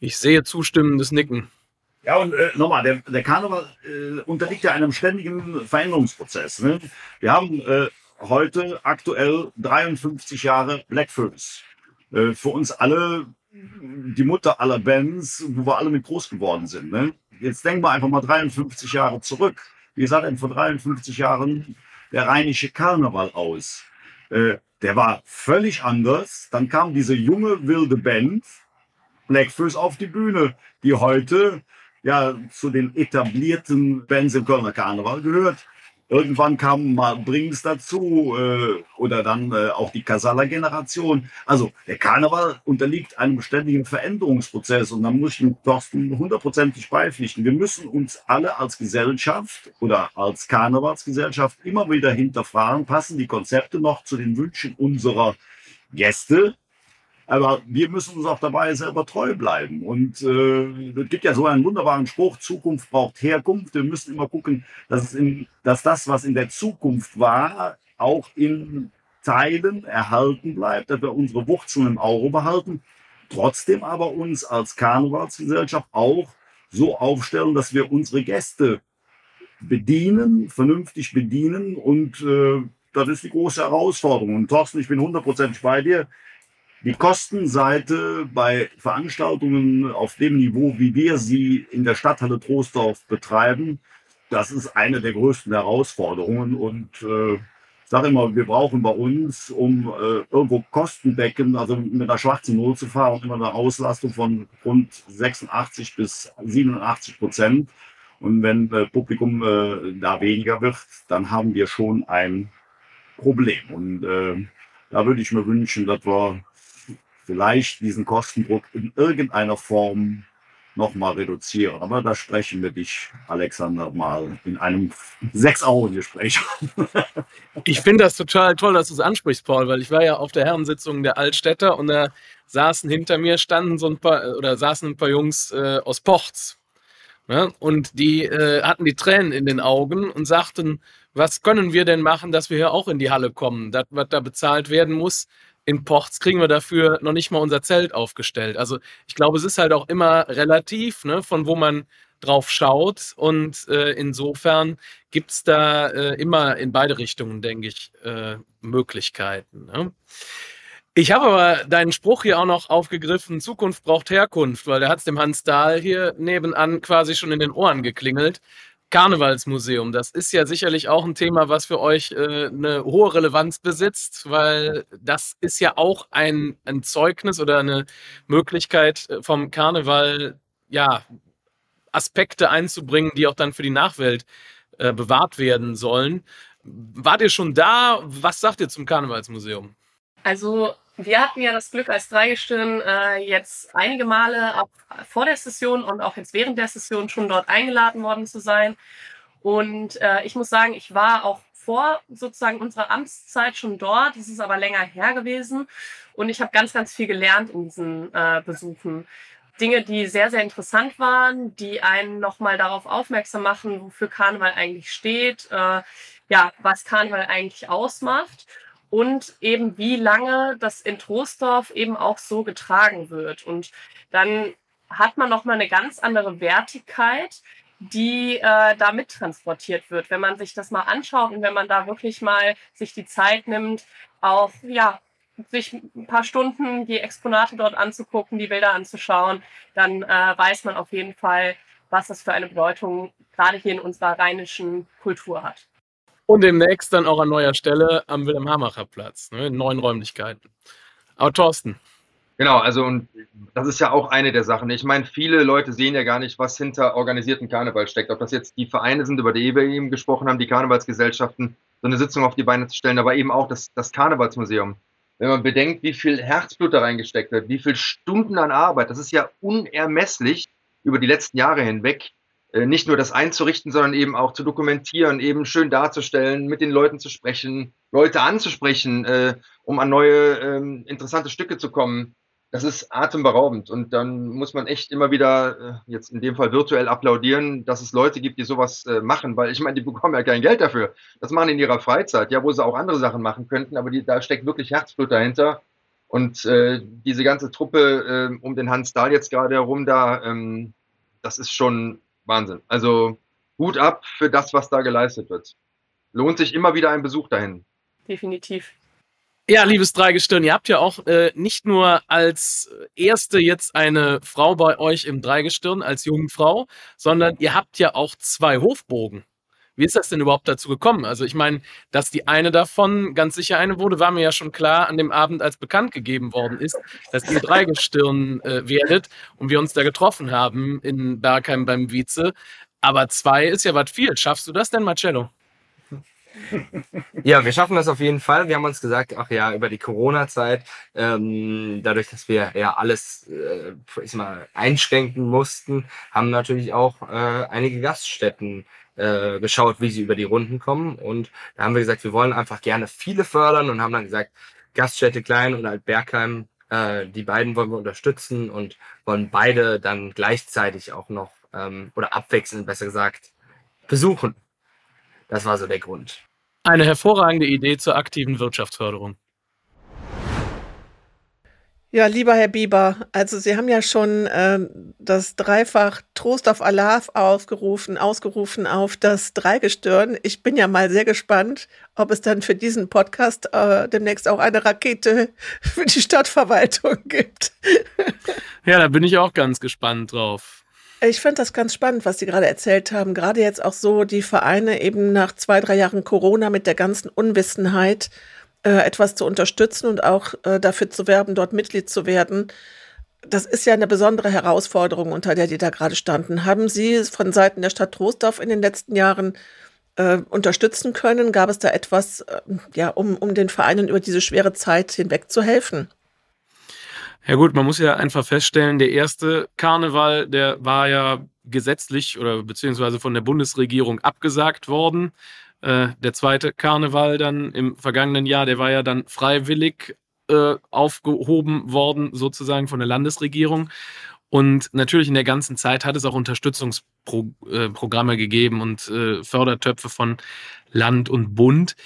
Ich sehe zustimmendes Nicken. Ja, und äh, nochmal, der, der Karneval äh, unterliegt ja einem ständigen Veränderungsprozess. Ne? Wir haben äh, heute aktuell 53 Jahre Blackfoot. Äh, für uns alle die Mutter aller Bands, wo wir alle mit groß geworden sind. Ne? Jetzt denken wir einfach mal 53 Jahre zurück. Wie sah denn vor 53 Jahren der rheinische Karneval aus? Äh, der war völlig anders. Dann kam diese junge, wilde Band, Blackfoot, auf die Bühne, die heute ja zu den etablierten Bands im Kölner Karneval gehört. Irgendwann kam mal Brings dazu äh, oder dann äh, auch die Casala-Generation. Also der Karneval unterliegt einem ständigen Veränderungsprozess und da muss ich Thorsten hundertprozentig beipflichten. Wir müssen uns alle als Gesellschaft oder als Karnevalsgesellschaft immer wieder hinterfragen, passen die Konzepte noch zu den Wünschen unserer Gäste aber wir müssen uns auch dabei selber treu bleiben. Und äh, es gibt ja so einen wunderbaren Spruch, Zukunft braucht Herkunft. Wir müssen immer gucken, dass, in, dass das, was in der Zukunft war, auch in Teilen erhalten bleibt, dass wir unsere Wurzeln im Euro behalten, trotzdem aber uns als Karnevalsgesellschaft auch so aufstellen, dass wir unsere Gäste bedienen, vernünftig bedienen und äh, das ist die große Herausforderung. Und Thorsten, ich bin hundertprozentig bei dir. Die Kostenseite bei Veranstaltungen auf dem Niveau, wie wir sie in der Stadthalle Troisdorf betreiben, das ist eine der größten Herausforderungen. Und äh, sage immer, wir brauchen bei uns, um äh, irgendwo Kostendecken, also mit einer schwarzen Null zu fahren, immer eine Auslastung von rund 86 bis 87 Prozent. Und wenn äh, Publikum äh, da weniger wird, dann haben wir schon ein Problem. Und äh, da würde ich mir wünschen, dass wir vielleicht diesen Kostendruck in irgendeiner Form nochmal reduzieren. Aber da sprechen wir dich, Alexander, mal in einem Sechs-Augen-Gespräch. ich finde das total toll, dass du es ansprichst, Paul, weil ich war ja auf der Herrensitzung der Altstädter und da saßen hinter mir, standen so ein paar, oder saßen ein paar Jungs äh, aus Pochts. Ne? Und die äh, hatten die Tränen in den Augen und sagten, was können wir denn machen, dass wir hier auch in die Halle kommen? Das, was da bezahlt werden muss, in Ports kriegen wir dafür noch nicht mal unser Zelt aufgestellt. Also ich glaube, es ist halt auch immer relativ, ne, von wo man drauf schaut. Und äh, insofern gibt es da äh, immer in beide Richtungen, denke ich, äh, Möglichkeiten. Ne? Ich habe aber deinen Spruch hier auch noch aufgegriffen, Zukunft braucht Herkunft, weil der hat es dem Hans Dahl hier nebenan quasi schon in den Ohren geklingelt. Karnevalsmuseum, das ist ja sicherlich auch ein Thema, was für euch äh, eine hohe Relevanz besitzt, weil das ist ja auch ein, ein Zeugnis oder eine Möglichkeit äh, vom Karneval, ja, Aspekte einzubringen, die auch dann für die Nachwelt äh, bewahrt werden sollen. Wart ihr schon da? Was sagt ihr zum Karnevalsmuseum? Also wir hatten ja das Glück als Dreigestirn äh, jetzt einige Male auch vor der Session und auch jetzt während der Session schon dort eingeladen worden zu sein. Und äh, ich muss sagen, ich war auch vor sozusagen unserer Amtszeit schon dort. Es ist aber länger her gewesen. Und ich habe ganz, ganz viel gelernt in diesen äh, Besuchen. Dinge, die sehr, sehr interessant waren, die einen nochmal darauf aufmerksam machen, wofür Karneval eigentlich steht, äh, ja, was Karneval eigentlich ausmacht und eben wie lange das in Troisdorf eben auch so getragen wird. Und dann hat man nochmal eine ganz andere Wertigkeit, die äh, da mittransportiert wird. Wenn man sich das mal anschaut und wenn man da wirklich mal sich die Zeit nimmt, auch ja, sich ein paar Stunden die Exponate dort anzugucken, die Bilder anzuschauen, dann äh, weiß man auf jeden Fall, was das für eine Bedeutung gerade hier in unserer rheinischen Kultur hat. Und demnächst dann auch an neuer Stelle am Wilhelm-Hamacher Platz, ne, in neuen Räumlichkeiten. Aber Thorsten. Genau, also und das ist ja auch eine der Sachen. Ich meine, viele Leute sehen ja gar nicht, was hinter organisierten Karneval steckt. Ob das jetzt die Vereine sind, über die wir eben gesprochen haben, die Karnevalsgesellschaften, so eine Sitzung auf die Beine zu stellen, aber eben auch das, das Karnevalsmuseum. Wenn man bedenkt, wie viel Herzblut da reingesteckt wird, wie viele Stunden an Arbeit, das ist ja unermesslich über die letzten Jahre hinweg. Äh, nicht nur das einzurichten, sondern eben auch zu dokumentieren, eben schön darzustellen, mit den Leuten zu sprechen, Leute anzusprechen, äh, um an neue ähm, interessante Stücke zu kommen. Das ist atemberaubend und dann muss man echt immer wieder, äh, jetzt in dem Fall virtuell applaudieren, dass es Leute gibt, die sowas äh, machen, weil ich meine, die bekommen ja kein Geld dafür. Das machen in ihrer Freizeit, ja, wo sie auch andere Sachen machen könnten, aber die, da steckt wirklich Herzblut dahinter. Und äh, diese ganze Truppe äh, um den Hans Dahl jetzt gerade herum da, ähm, das ist schon Wahnsinn. Also Hut ab für das, was da geleistet wird. Lohnt sich immer wieder ein Besuch dahin. Definitiv. Ja, liebes Dreigestirn, ihr habt ja auch äh, nicht nur als erste jetzt eine Frau bei euch im Dreigestirn als Jungfrau, sondern ihr habt ja auch zwei Hofbogen. Wie ist das denn überhaupt dazu gekommen? Also ich meine, dass die eine davon ganz sicher eine wurde, war mir ja schon klar an dem Abend, als bekannt gegeben worden ist, dass ihr Dreigestirn äh, werdet und wir uns da getroffen haben in Bergheim beim Vize. Aber zwei ist ja was viel. Schaffst du das denn, Marcello? Ja, wir schaffen das auf jeden Fall. Wir haben uns gesagt, ach ja, über die Corona-Zeit, ähm, dadurch, dass wir ja alles äh, ich mal, einschränken mussten, haben natürlich auch äh, einige Gaststätten äh, geschaut, wie sie über die Runden kommen. Und da haben wir gesagt, wir wollen einfach gerne viele fördern und haben dann gesagt, Gaststätte Klein und Altbergheim, äh, die beiden wollen wir unterstützen und wollen beide dann gleichzeitig auch noch ähm, oder abwechselnd besser gesagt besuchen. Das war so der Grund. Eine hervorragende Idee zur aktiven Wirtschaftsförderung. Ja, lieber Herr Bieber, also Sie haben ja schon äh, das Dreifach Trost auf Allah ausgerufen, ausgerufen auf das Dreigestirn. Ich bin ja mal sehr gespannt, ob es dann für diesen Podcast äh, demnächst auch eine Rakete für die Stadtverwaltung gibt. ja, da bin ich auch ganz gespannt drauf. Ich finde das ganz spannend, was Sie gerade erzählt haben. Gerade jetzt auch so die Vereine eben nach zwei, drei Jahren Corona mit der ganzen Unwissenheit äh, etwas zu unterstützen und auch äh, dafür zu werben, dort Mitglied zu werden. Das ist ja eine besondere Herausforderung, unter der die da gerade standen. Haben Sie von Seiten der Stadt Troisdorf in den letzten Jahren äh, unterstützen können? Gab es da etwas, äh, ja, um, um den Vereinen über diese schwere Zeit hinweg zu helfen? Ja gut, man muss ja einfach feststellen, der erste Karneval, der war ja gesetzlich oder beziehungsweise von der Bundesregierung abgesagt worden. Äh, der zweite Karneval dann im vergangenen Jahr, der war ja dann freiwillig äh, aufgehoben worden, sozusagen von der Landesregierung. Und natürlich in der ganzen Zeit hat es auch Unterstützungsprogramme äh, gegeben und äh, Fördertöpfe von Land und Bund.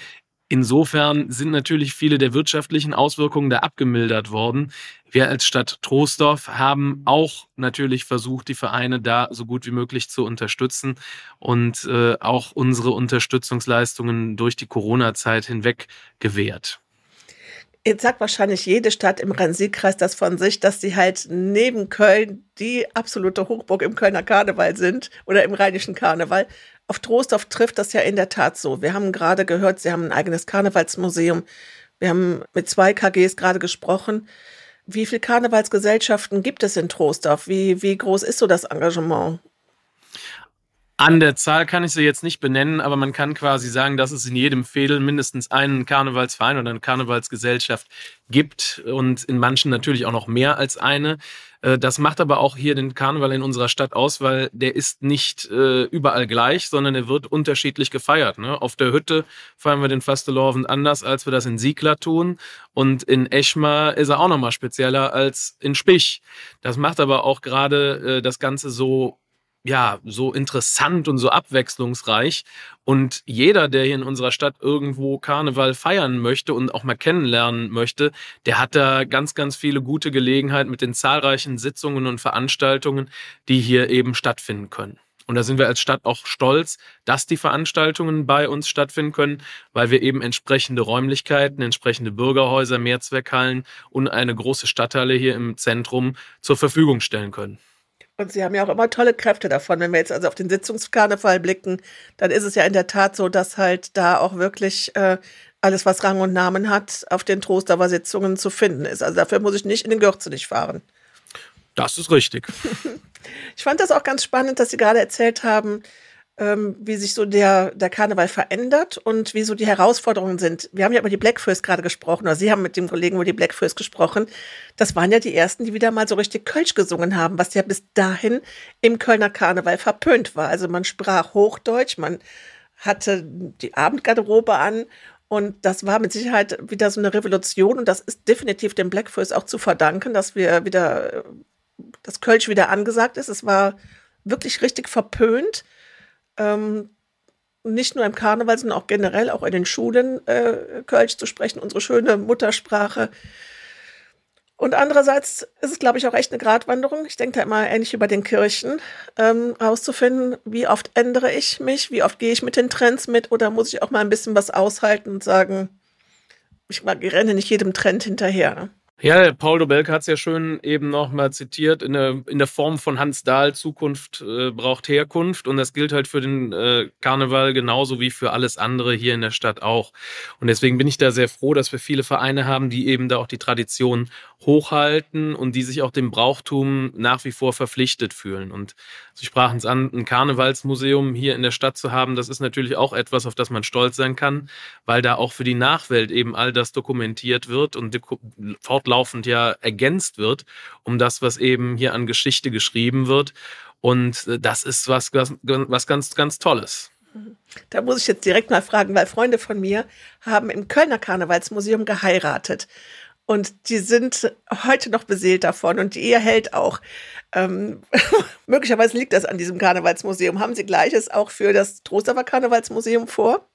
Insofern sind natürlich viele der wirtschaftlichen Auswirkungen da abgemildert worden. Wir als Stadt Troisdorf haben auch natürlich versucht, die Vereine da so gut wie möglich zu unterstützen und äh, auch unsere Unterstützungsleistungen durch die Corona-Zeit hinweg gewährt. Jetzt sagt wahrscheinlich jede Stadt im Rhein-Sieg-Kreis das von sich, dass sie halt neben Köln die absolute Hochburg im Kölner Karneval sind oder im rheinischen Karneval. Auf Trostorf trifft das ja in der Tat so. Wir haben gerade gehört, sie haben ein eigenes Karnevalsmuseum. Wir haben mit zwei KGs gerade gesprochen. Wie viele Karnevalsgesellschaften gibt es in Trostorf? Wie, wie groß ist so das Engagement? An der Zahl kann ich sie jetzt nicht benennen, aber man kann quasi sagen, dass es in jedem Fädel mindestens einen Karnevalsverein oder eine Karnevalsgesellschaft gibt und in manchen natürlich auch noch mehr als eine. Äh, das macht aber auch hier den Karneval in unserer Stadt aus, weil der ist nicht äh, überall gleich, sondern er wird unterschiedlich gefeiert. Ne? Auf der Hütte feiern wir den Fastelovend anders, als wir das in Siegler tun. Und in Eschma ist er auch nochmal spezieller als in Spich. Das macht aber auch gerade äh, das Ganze so ja, so interessant und so abwechslungsreich. Und jeder, der hier in unserer Stadt irgendwo Karneval feiern möchte und auch mal kennenlernen möchte, der hat da ganz, ganz viele gute Gelegenheiten mit den zahlreichen Sitzungen und Veranstaltungen, die hier eben stattfinden können. Und da sind wir als Stadt auch stolz, dass die Veranstaltungen bei uns stattfinden können, weil wir eben entsprechende Räumlichkeiten, entsprechende Bürgerhäuser, Mehrzweckhallen und eine große Stadthalle hier im Zentrum zur Verfügung stellen können. Und sie haben ja auch immer tolle Kräfte davon. Wenn wir jetzt also auf den Sitzungskarneval blicken, dann ist es ja in der Tat so, dass halt da auch wirklich äh, alles, was Rang und Namen hat, auf den Trostower Sitzungen zu finden ist. Also dafür muss ich nicht in den Gürzenich fahren. Das ist richtig. ich fand das auch ganz spannend, dass Sie gerade erzählt haben, ähm, wie sich so der, der Karneval verändert und wie so die Herausforderungen sind. Wir haben ja über die Black First gerade gesprochen, oder Sie haben mit dem Kollegen über die Black First gesprochen. Das waren ja die ersten, die wieder mal so richtig Kölsch gesungen haben, was ja bis dahin im Kölner Karneval verpönt war. Also man sprach Hochdeutsch, man hatte die Abendgarderobe an und das war mit Sicherheit wieder so eine Revolution und das ist definitiv dem Black First auch zu verdanken, dass wir wieder, das Kölsch wieder angesagt ist. Es war wirklich richtig verpönt ähm, nicht nur im Karneval, sondern auch generell, auch in den Schulen äh, Kölsch zu sprechen, unsere schöne Muttersprache. Und andererseits ist es, glaube ich, auch echt eine Gratwanderung. Ich denke da immer ähnlich über den Kirchen, ähm, wie oft ändere ich mich, wie oft gehe ich mit den Trends mit oder muss ich auch mal ein bisschen was aushalten und sagen, ich renne nicht jedem Trend hinterher. Ja, Paul Dobelke hat es ja schön eben nochmal zitiert, in der, in der Form von Hans Dahl, Zukunft äh, braucht Herkunft. Und das gilt halt für den äh, Karneval genauso wie für alles andere hier in der Stadt auch. Und deswegen bin ich da sehr froh, dass wir viele Vereine haben, die eben da auch die Tradition hochhalten und die sich auch dem Brauchtum nach wie vor verpflichtet fühlen. Und Sie sprachen es an, ein Karnevalsmuseum hier in der Stadt zu haben, das ist natürlich auch etwas, auf das man stolz sein kann, weil da auch für die Nachwelt eben all das dokumentiert wird und fortlaufend ja ergänzt wird, um das, was eben hier an Geschichte geschrieben wird. Und äh, das ist was, was, was ganz, ganz Tolles. Da muss ich jetzt direkt mal fragen, weil Freunde von mir haben im Kölner Karnevalsmuseum geheiratet. Und die sind heute noch beseelt davon und die Ehe hält auch. Ähm, möglicherweise liegt das an diesem Karnevalsmuseum. Haben Sie Gleiches auch für das Trostaver Karnevalsmuseum vor?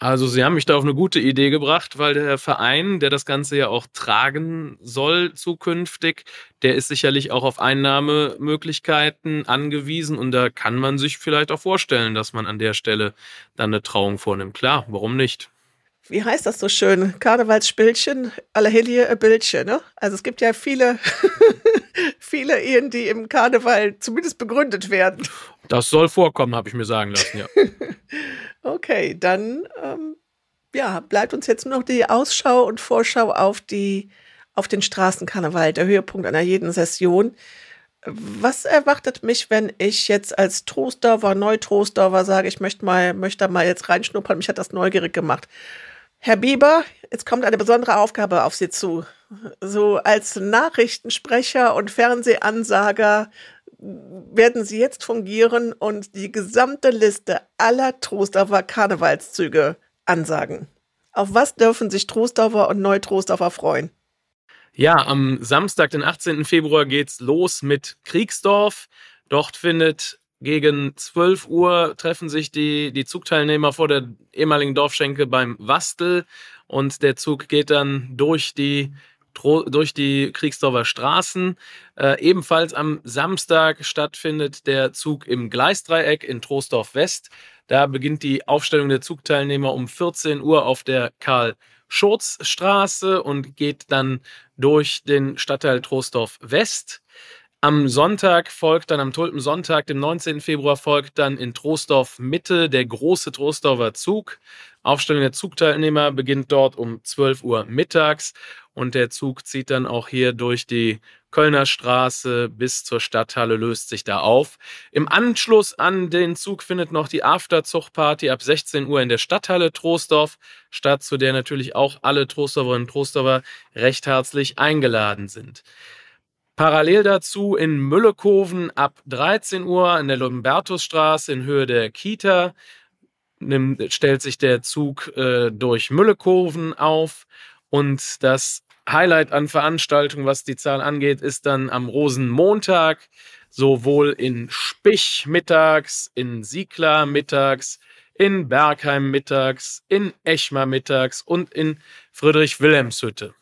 Also Sie haben mich da auf eine gute Idee gebracht, weil der Verein, der das Ganze ja auch tragen soll zukünftig, der ist sicherlich auch auf Einnahmemöglichkeiten angewiesen und da kann man sich vielleicht auch vorstellen, dass man an der Stelle dann eine Trauung vornimmt. Klar, warum nicht? wie heißt das so schön? Karnevalsspielchen, alle Helie Bildchen, ne? Also es gibt ja viele, viele Ehen, die im Karneval zumindest begründet werden. Das soll vorkommen, habe ich mir sagen lassen, ja. okay, dann ähm, ja, bleibt uns jetzt nur noch die Ausschau und Vorschau auf die auf den Straßenkarneval, der Höhepunkt einer jeden Session. Was erwartet mich, wenn ich jetzt als Trostdorfer, Neutrostdorfer sage, ich möchte mal, möchte mal jetzt reinschnuppern, mich hat das neugierig gemacht. Herr Bieber, jetzt kommt eine besondere Aufgabe auf Sie zu. So als Nachrichtensprecher und Fernsehansager werden Sie jetzt fungieren und die gesamte Liste aller Trostorfer Karnevalszüge ansagen. Auf was dürfen sich Trostorfer und Neutrostorfer freuen? Ja, am Samstag, den 18. Februar, geht's los mit Kriegsdorf. Dort findet gegen 12 Uhr treffen sich die, die Zugteilnehmer vor der ehemaligen Dorfschenke beim Wastel und der Zug geht dann durch die durch die Kriegsdorfer Straßen. Äh, ebenfalls am Samstag stattfindet der Zug im Gleisdreieck in Troisdorf West. Da beginnt die Aufstellung der Zugteilnehmer um 14 Uhr auf der Karl-Schurz-Straße und geht dann durch den Stadtteil Troisdorf West. Am Sonntag folgt dann, am Tulpensonntag, dem 19. Februar, folgt dann in Troisdorf Mitte der große Troisdorfer Zug. Aufstellung der Zugteilnehmer beginnt dort um 12 Uhr mittags und der Zug zieht dann auch hier durch die Kölner Straße bis zur Stadthalle, löst sich da auf. Im Anschluss an den Zug findet noch die Afterzuchtparty ab 16 Uhr in der Stadthalle Troisdorf statt, zu der natürlich auch alle Trostorferinnen und Trostorfer recht herzlich eingeladen sind. Parallel dazu in Müllekoven ab 13 Uhr in der Lumbertusstraße in Höhe der Kita nimmt, stellt sich der Zug äh, durch Müllekoven auf und das Highlight an Veranstaltungen, was die Zahl angeht, ist dann am Rosenmontag sowohl in Spich mittags, in Siegler mittags, in Bergheim mittags, in Echmar mittags und in Friedrich-Wilhelms-Hütte.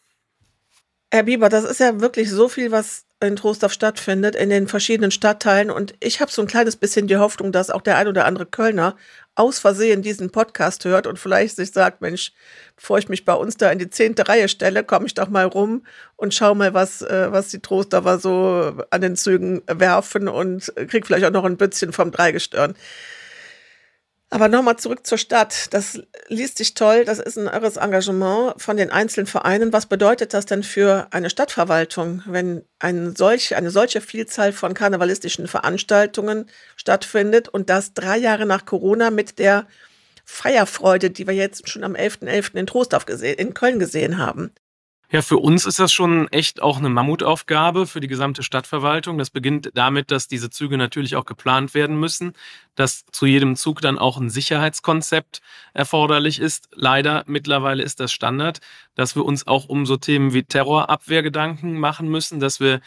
Herr Bieber, das ist ja wirklich so viel, was in Trostorf stattfindet, in den verschiedenen Stadtteilen. Und ich habe so ein kleines bisschen die Hoffnung, dass auch der ein oder andere Kölner aus Versehen diesen Podcast hört und vielleicht sich sagt, Mensch, bevor ich mich bei uns da in die zehnte Reihe stelle, komme ich doch mal rum und schau mal, was, äh, was die Trostorfer so an den Zügen werfen und krieg vielleicht auch noch ein bisschen vom Dreigestirn. Aber nochmal zurück zur Stadt. Das liest sich toll. Das ist ein irres Engagement von den einzelnen Vereinen. Was bedeutet das denn für eine Stadtverwaltung, wenn ein solch, eine solche Vielzahl von karnevalistischen Veranstaltungen stattfindet und das drei Jahre nach Corona mit der Feierfreude, die wir jetzt schon am 11.11. .11. in Trostorf gesehen, in Köln gesehen haben? Ja, für uns ist das schon echt auch eine Mammutaufgabe für die gesamte Stadtverwaltung. Das beginnt damit, dass diese Züge natürlich auch geplant werden müssen, dass zu jedem Zug dann auch ein Sicherheitskonzept erforderlich ist. Leider mittlerweile ist das Standard, dass wir uns auch um so Themen wie Terrorabwehr Gedanken machen müssen, dass wir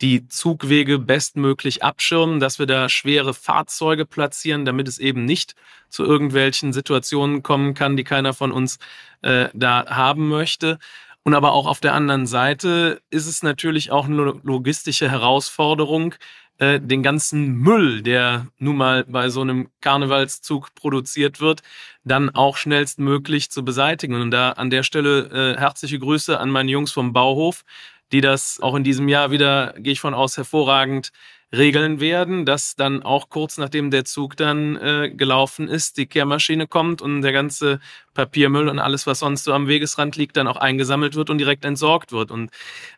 die Zugwege bestmöglich abschirmen, dass wir da schwere Fahrzeuge platzieren, damit es eben nicht zu irgendwelchen Situationen kommen kann, die keiner von uns äh, da haben möchte. Und aber auch auf der anderen Seite ist es natürlich auch eine logistische Herausforderung, äh, den ganzen Müll, der nun mal bei so einem Karnevalszug produziert wird, dann auch schnellstmöglich zu beseitigen. Und da an der Stelle äh, herzliche Grüße an meine Jungs vom Bauhof, die das auch in diesem Jahr wieder, gehe ich von aus, hervorragend regeln werden, dass dann auch kurz nachdem der Zug dann äh, gelaufen ist, die Kehrmaschine kommt und der ganze Papiermüll und alles, was sonst so am Wegesrand liegt, dann auch eingesammelt wird und direkt entsorgt wird. Und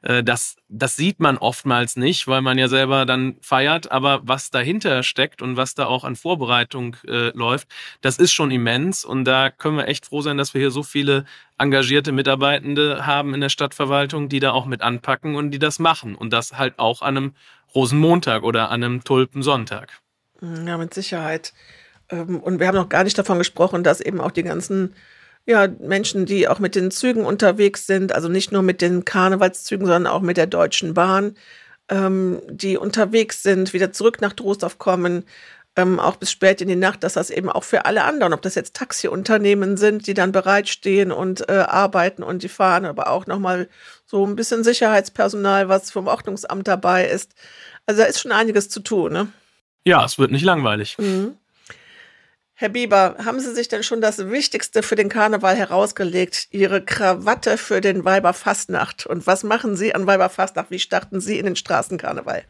äh, das, das sieht man oftmals nicht, weil man ja selber dann feiert. Aber was dahinter steckt und was da auch an Vorbereitung äh, läuft, das ist schon immens. Und da können wir echt froh sein, dass wir hier so viele engagierte Mitarbeitende haben in der Stadtverwaltung, die da auch mit anpacken und die das machen. Und das halt auch an einem Rosenmontag oder an einem Tulpensonntag. Ja, mit Sicherheit. Ähm, und wir haben noch gar nicht davon gesprochen, dass eben auch die ganzen ja, Menschen, die auch mit den Zügen unterwegs sind, also nicht nur mit den Karnevalszügen, sondern auch mit der Deutschen Bahn, ähm, die unterwegs sind, wieder zurück nach Trostorf kommen, ähm, auch bis spät in die Nacht, dass das eben auch für alle anderen, ob das jetzt Taxiunternehmen sind, die dann bereitstehen und äh, arbeiten und die fahren, aber auch nochmal so ein bisschen Sicherheitspersonal, was vom Ordnungsamt dabei ist. Also da ist schon einiges zu tun, ne? Ja, es wird nicht langweilig. Mhm. Herr Bieber, haben Sie sich denn schon das Wichtigste für den Karneval herausgelegt? Ihre Krawatte für den Weiberfastnacht. Und was machen Sie an Weiberfastnacht? Wie starten Sie in den Straßenkarneval?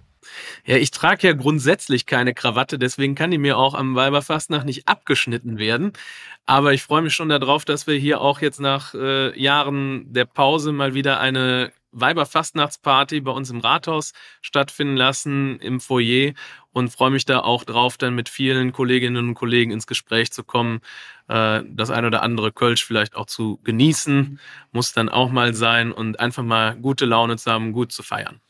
Ja, ich trage ja grundsätzlich keine Krawatte, deswegen kann die mir auch am Weiberfastnacht nicht abgeschnitten werden. Aber ich freue mich schon darauf, dass wir hier auch jetzt nach äh, Jahren der Pause mal wieder eine Weiberfastnachtsparty bei uns im Rathaus stattfinden lassen, im Foyer und freue mich da auch drauf, dann mit vielen Kolleginnen und Kollegen ins Gespräch zu kommen, äh, das ein oder andere Kölsch vielleicht auch zu genießen, muss dann auch mal sein und einfach mal gute Laune zu haben, gut zu feiern.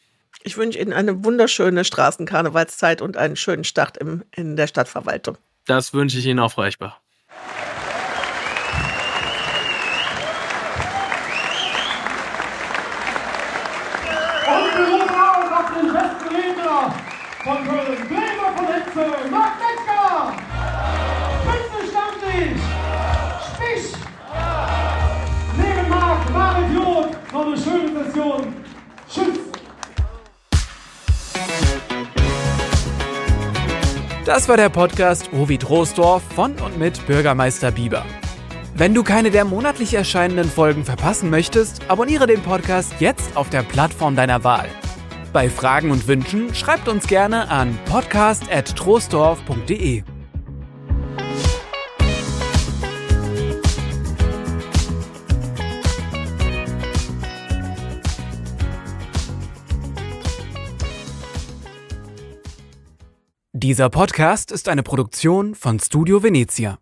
Ich wünsche Ihnen eine wunderschöne Straßenkarnevalszeit und einen schönen Start im, in der Stadtverwaltung. Das wünsche ich Ihnen auch, Frau Echbach. Und wir rufen auf den besten Redner von Köln. Bremer von Hetze, Das war der Podcast Ovi Troisdorf von und mit Bürgermeister Bieber. Wenn du keine der monatlich erscheinenden Folgen verpassen möchtest, abonniere den Podcast jetzt auf der Plattform deiner Wahl. Bei Fragen und Wünschen schreibt uns gerne an podcast.troisdorf.de. Dieser Podcast ist eine Produktion von Studio Venezia.